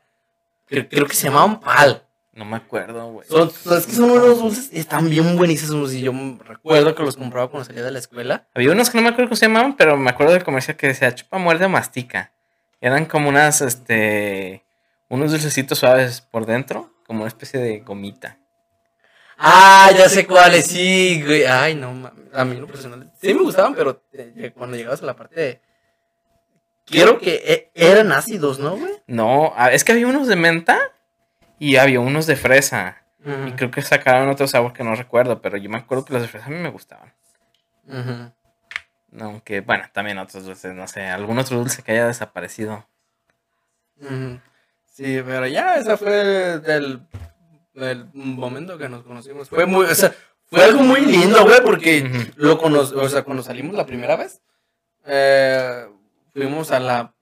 Creo, creo que se llamaban pal. No me acuerdo, güey. Son, es que son unos dulces, están bien buenísimos. Y yo recuerdo que los compraba cuando salía de la escuela. Había unos que no me acuerdo cómo se llamaban, pero me acuerdo del comercial que decía chupa, muerde, mastica. Eran como unas, este, unos dulcecitos suaves por dentro, como una especie de gomita. Ah, ya sé cuáles, sí, güey. Ay, no, a mí no personal. Sí me gustaban, pero eh, cuando llegabas a la parte de. Quiero que eh, eran ácidos, ¿no, güey? No, ah, es que había unos de menta y había unos de fresa. Y creo que sacaron otro sabor que no recuerdo, pero yo me acuerdo que los de fresa a mí me gustaban. Aunque, bueno, también otros dulces, no sé, algún otro dulce que haya desaparecido. Ujú. Sí, pero ya, esa fue del, del momento que nos conocimos. Fue muy, o sea, fue algo muy lindo, güey, porque lo cono o sea, cuando salimos la primera vez, eh, fuimos a la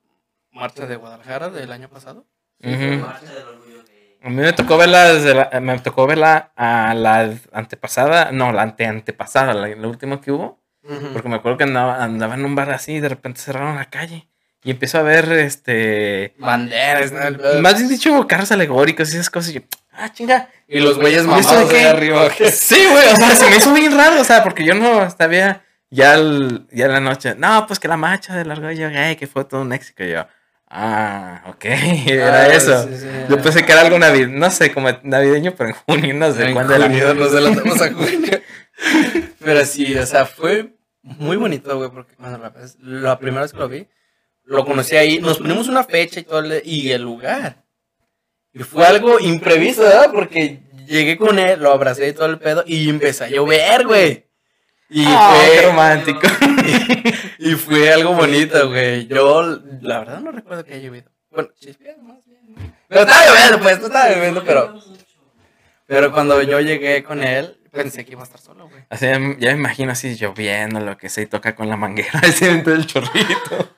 marcha de Guadalajara del año pasado. Ujú. Marcha del orgullo gay. A mí me tocó verla desde la, me tocó verla a la antepasada, no, la ante antepasada, la, la última que hubo, porque me acuerdo que andaba, andaba en un bar así y de repente cerraron la calle y empiezo a ver este Banderas, ¿no? Más bien dicho carros alegóricos y esas cosas y yo, ah, chinga. Y los güeyes ¿Y esto mamados de de qué? arriba. Sí, güey, o sea, se me hizo bien raro, o sea, porque yo no sabía ya, el- ya la noche, no, pues que la marcha del orgullo gay, que fue todo un éxito, y yo, ah, ok, era Ah, eso. sí, sí, Yo pensé que era algo navideño, no sé, como navideño, pero en junio, no sé En cuándo era. junio, nos delatamos a junio. Pero sí, o sea, fue muy bonito, güey, porque cuando la primera vez que lo vi, lo conocí ahí, nos ponemos una fecha y todo, el- y el lugar. Y fue algo imprevisto, ¿verdad? Porque llegué con él, lo abracé y todo el pedo, y empezó a llover, güey. Y Ah, qué fue, romántico. y fue algo bonito, güey. Yo, la verdad, no recuerdo que haya llovido. Bueno, chispeando más bien. Pero estaba lloviendo, pues, no estaba lloviendo, pero, pero cuando yo llegué con él, pensé que iba a estar solo, güey. Así, ya me imagino así lloviendo, lo que sea, y toca con la manguera ese dentro del chorrito.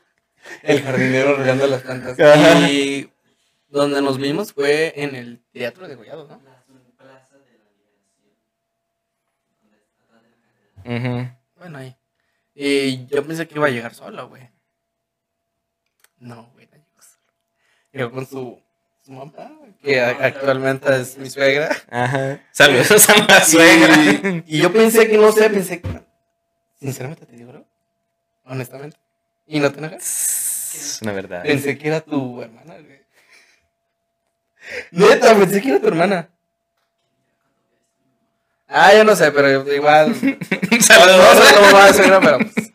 El jardinero regando las plantas. Ajá. Y donde nos vimos fue en el Teatro de Gollado, ¿no? Ujú. Bueno, ahí. Y yo pensé que iba a llegar solo, güey. No, güey, no llegó solo. Llegó con su, su mamá, que actualmente es mi suegra. Ajá. Saludos a la suegra. Y, y yo pensé que, no sé, pensé que... Sinceramente te digo, ¿no? Honestamente. ¿Y no te enojas? Es una verdad. Pensé que era tu hermana, güey. Neta, pensé que era tu hermana. Ah, yo no sé, pero igual. No, Saludos. sé cómo va a ser, pero pues,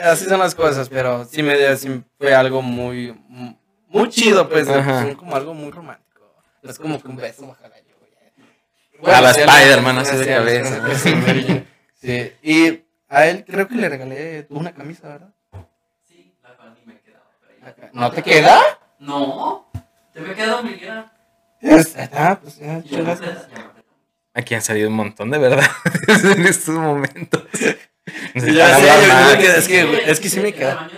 así son las cosas, pero sí me sí fue algo muy muy chido, pues, como algo muy romántico. No es como que un beso ojalá yo, A la Spider-Man, así de cabeza. Sí, y a él creo que le regalé una camisa, ¿verdad? Sí, la cual ni me quedaba. pero ya- Acá. ¿No te queda? No, te me quedado mi queda. Es- Ah, pues ya. Aquí han salido un montón de verdades en estos momentos. Ya sé, que- es que- es que sí me queda.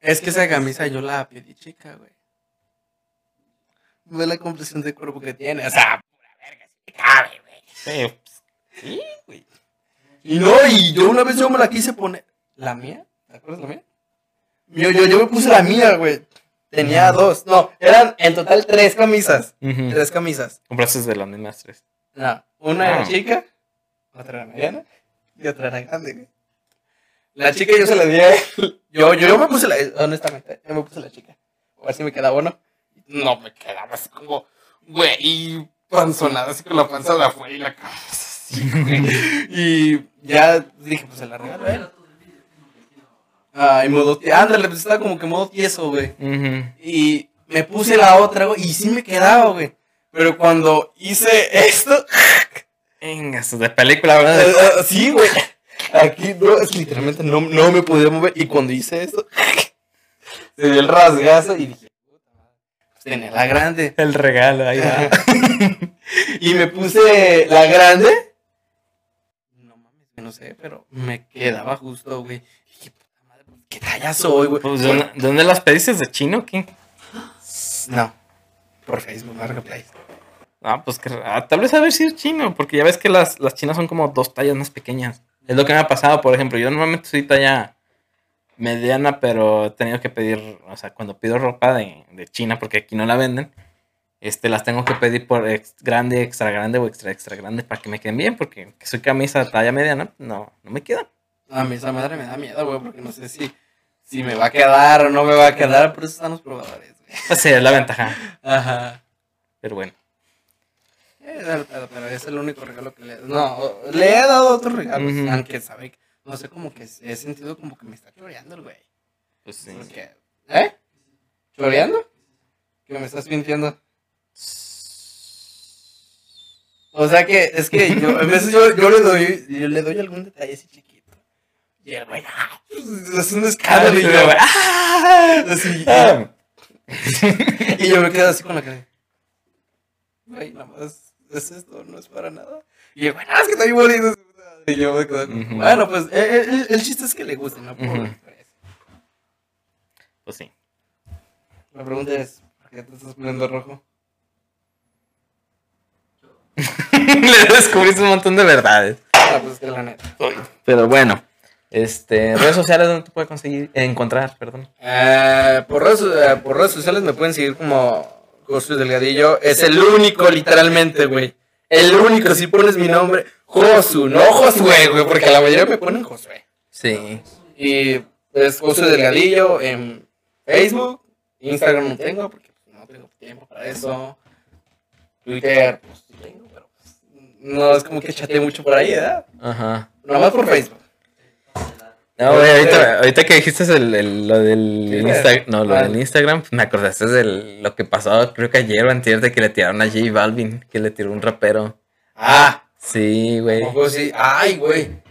Es que esa camisa yo la pedí chica, güey. Ve la compresión de cuerpo que tiene, o sea, pura verga, sí me cabe, güey. Sí, pues, sí, güey. Y no, y yo una vez yo me la quise poner. ¿La mía? ¿Te acuerdas la mía? Yo, yo, yo me puse la mía, güey. Tenía dos. No, eran en total tres camisas. Tres camisas. Compraste de las mismas tres. No, una era Ah. chica, otra era mediana y otra era grande, güey. La chica yo se la di a él. Yo, yo, yo me puse la, honestamente, yo me puse la chica. A ver si me quedaba o no. No, me quedaba así como, güey, y panzonada, así con la panza de afuera y la cabeza así, güey. Y ya dije, pues se la regalo a él. Ay, modo, ándale, pues estaba como que modo tieso, güey. Y me puse la otra, güey, y sí me quedaba, güey. Pero cuando hice esto, Venga, eso de película, Eh, ¿verdad? eh, sí, güey. Aquí, no, es literalmente no, no me podía mover. Y cuando hice esto, se dio el rasgazo y dije, puta madre, tenía la grande. El regalo, ahí va. y me puse la grande. No mames, no sé, pero me quedaba justo, güey. Dije, puta madre, pues, ¿qué talla soy, güey? Pues, ¿de dónde, de dónde las pediste? ¿De chino o qué? No, por Facebook Marketplace. Ah, pues que ah, tal vez haber sido chino, porque ya ves que las, las chinas son como dos tallas más pequeñas. Es lo que me ha pasado, por ejemplo. Yo normalmente soy talla mediana, pero he tenido que pedir, o sea, cuando pido ropa de, de China, porque aquí no la venden, este, las tengo que pedir por ex- grande, extra grande o extra, extra grande para que me queden bien, porque que soy camisa talla mediana, no, no me quedan. A mí esa madre me da miedo, güey, porque no sé si, si me va a quedar o no me va a quedar. Por eso están los probadores, güey. Esa es la ventaja, Ajá. pero bueno. Eh, pero, es el único regalo que le No, le he dado otros regalos. Aunque sabe, no sé, como que he sentido como que me está choreando el güey. Pues sí. Porque, ¿Eh? ¿Choreando? Que me estás mintiendo. O sea que, es que yo, a veces yo, yo le doy, yo le doy algún detalle así chiquito. Y el güey, ¡ah! es un escándalo. Y yo, ¡ah! Así, Ah, y yo me quedo así con la cara. Güey, nada más es esto, no es para nada. Y yo, bueno, es que está bien bonito. Y yo me quedo, Ujú. bueno, pues eh, el, el chiste es que le guste, ¿no? Por- pues sí. La pregunta es, ¿por qué te estás poniendo rojo? Le descubriste un montón de verdades. Ah, pues es que la neta. Pero bueno, este, redes sociales donde te puede conseguir, encontrar, perdón. Eh, por, redes, eh, por redes sociales me pueden seguir como Josué Delgadillo. Es el único, literalmente, güey. El único, si pones mi nombre, Josu, no Josué, güey, porque la mayoría me ponen Josué. Sí. Y es Josué Delgadillo en Facebook. Instagram no tengo porque no tengo tiempo para eso. Twitter, pues sí tengo, pero pues, no es como que chateé mucho por ahí, ¿verdad? Ajá. Nomás por Facebook. No, güey, ahorita, ahorita que dijiste el, el- lo del. Instagram, no, lo Ah. del Instagram, pues, me acordaste de lo que pasó, creo que ayer o antier, de que le tiraron a J Balvin, que le tiró un rapero. Ah, Sí, güey. sí. Ay, güey.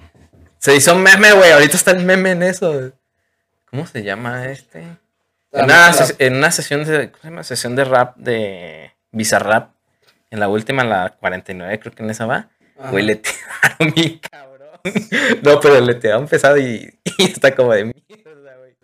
Se hizo meme, güey, ahorita está el meme en eso. ¿Cómo se llama este? En una, en una sesión de, ¿cómo se llama? Sesión de rap de Bizarrap, en la última, la 49, creo que en esa va, güey, le tiraron mi cabrón. No, pero le tiraron pesado y, y está como de mierda, güey.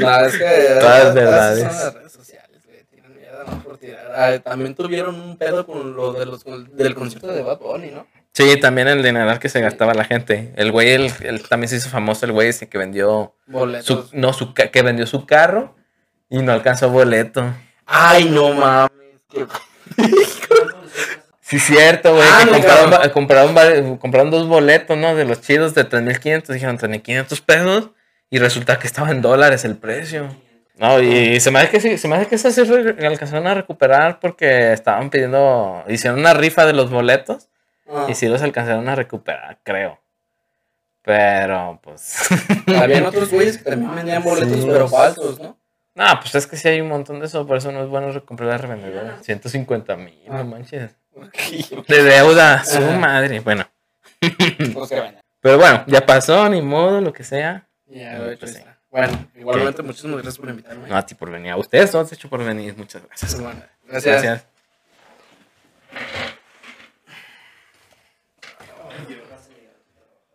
No, es que. Todas verdades. Son las redes sociales, güey. Tienen miedo, ¿no? Por tirar. Ah, también tuvieron un pedo con lo de los, del concierto de Bad Bunny, ¿no? Sí, también el dineral que se gastaba la gente. El güey, el, el- también se hizo famoso el güey ese que vendió su, no, su, que vendió su carro y no alcanzó boleto. Ay, no mames. Sí, cierto, güey. Ah, compraron, compraron, dos boletos, ¿no? De los chidos de 3.500. Dijeron 3.500 pesos. Y resulta que estaba en dólares el precio. No, y se me hace que sí, se me hace que eso sí alcanzaron a recuperar porque estaban pidiendo, hicieron una rifa de los boletos Ah, y sí los alcanzaron a recuperar, creo. Pero, pues. Habían otros güeyes que también vendían boletos, Sí. pero falsos, ¿no? No, pues es que sí hay un montón de eso, por eso no es bueno comprar a revendedor. 150 mil, Ah. no manches. De deuda, su Ajá. madre. Bueno, Pues pero bueno, ya pasó, ni modo, lo que sea. Ya, güey, pues sí. Bueno, igualmente, muchísimas gracias por invitarme. No a ti por venir, a ustedes todos hecho por venir, muchas gracias. Pues, bueno, gracias. Gracias.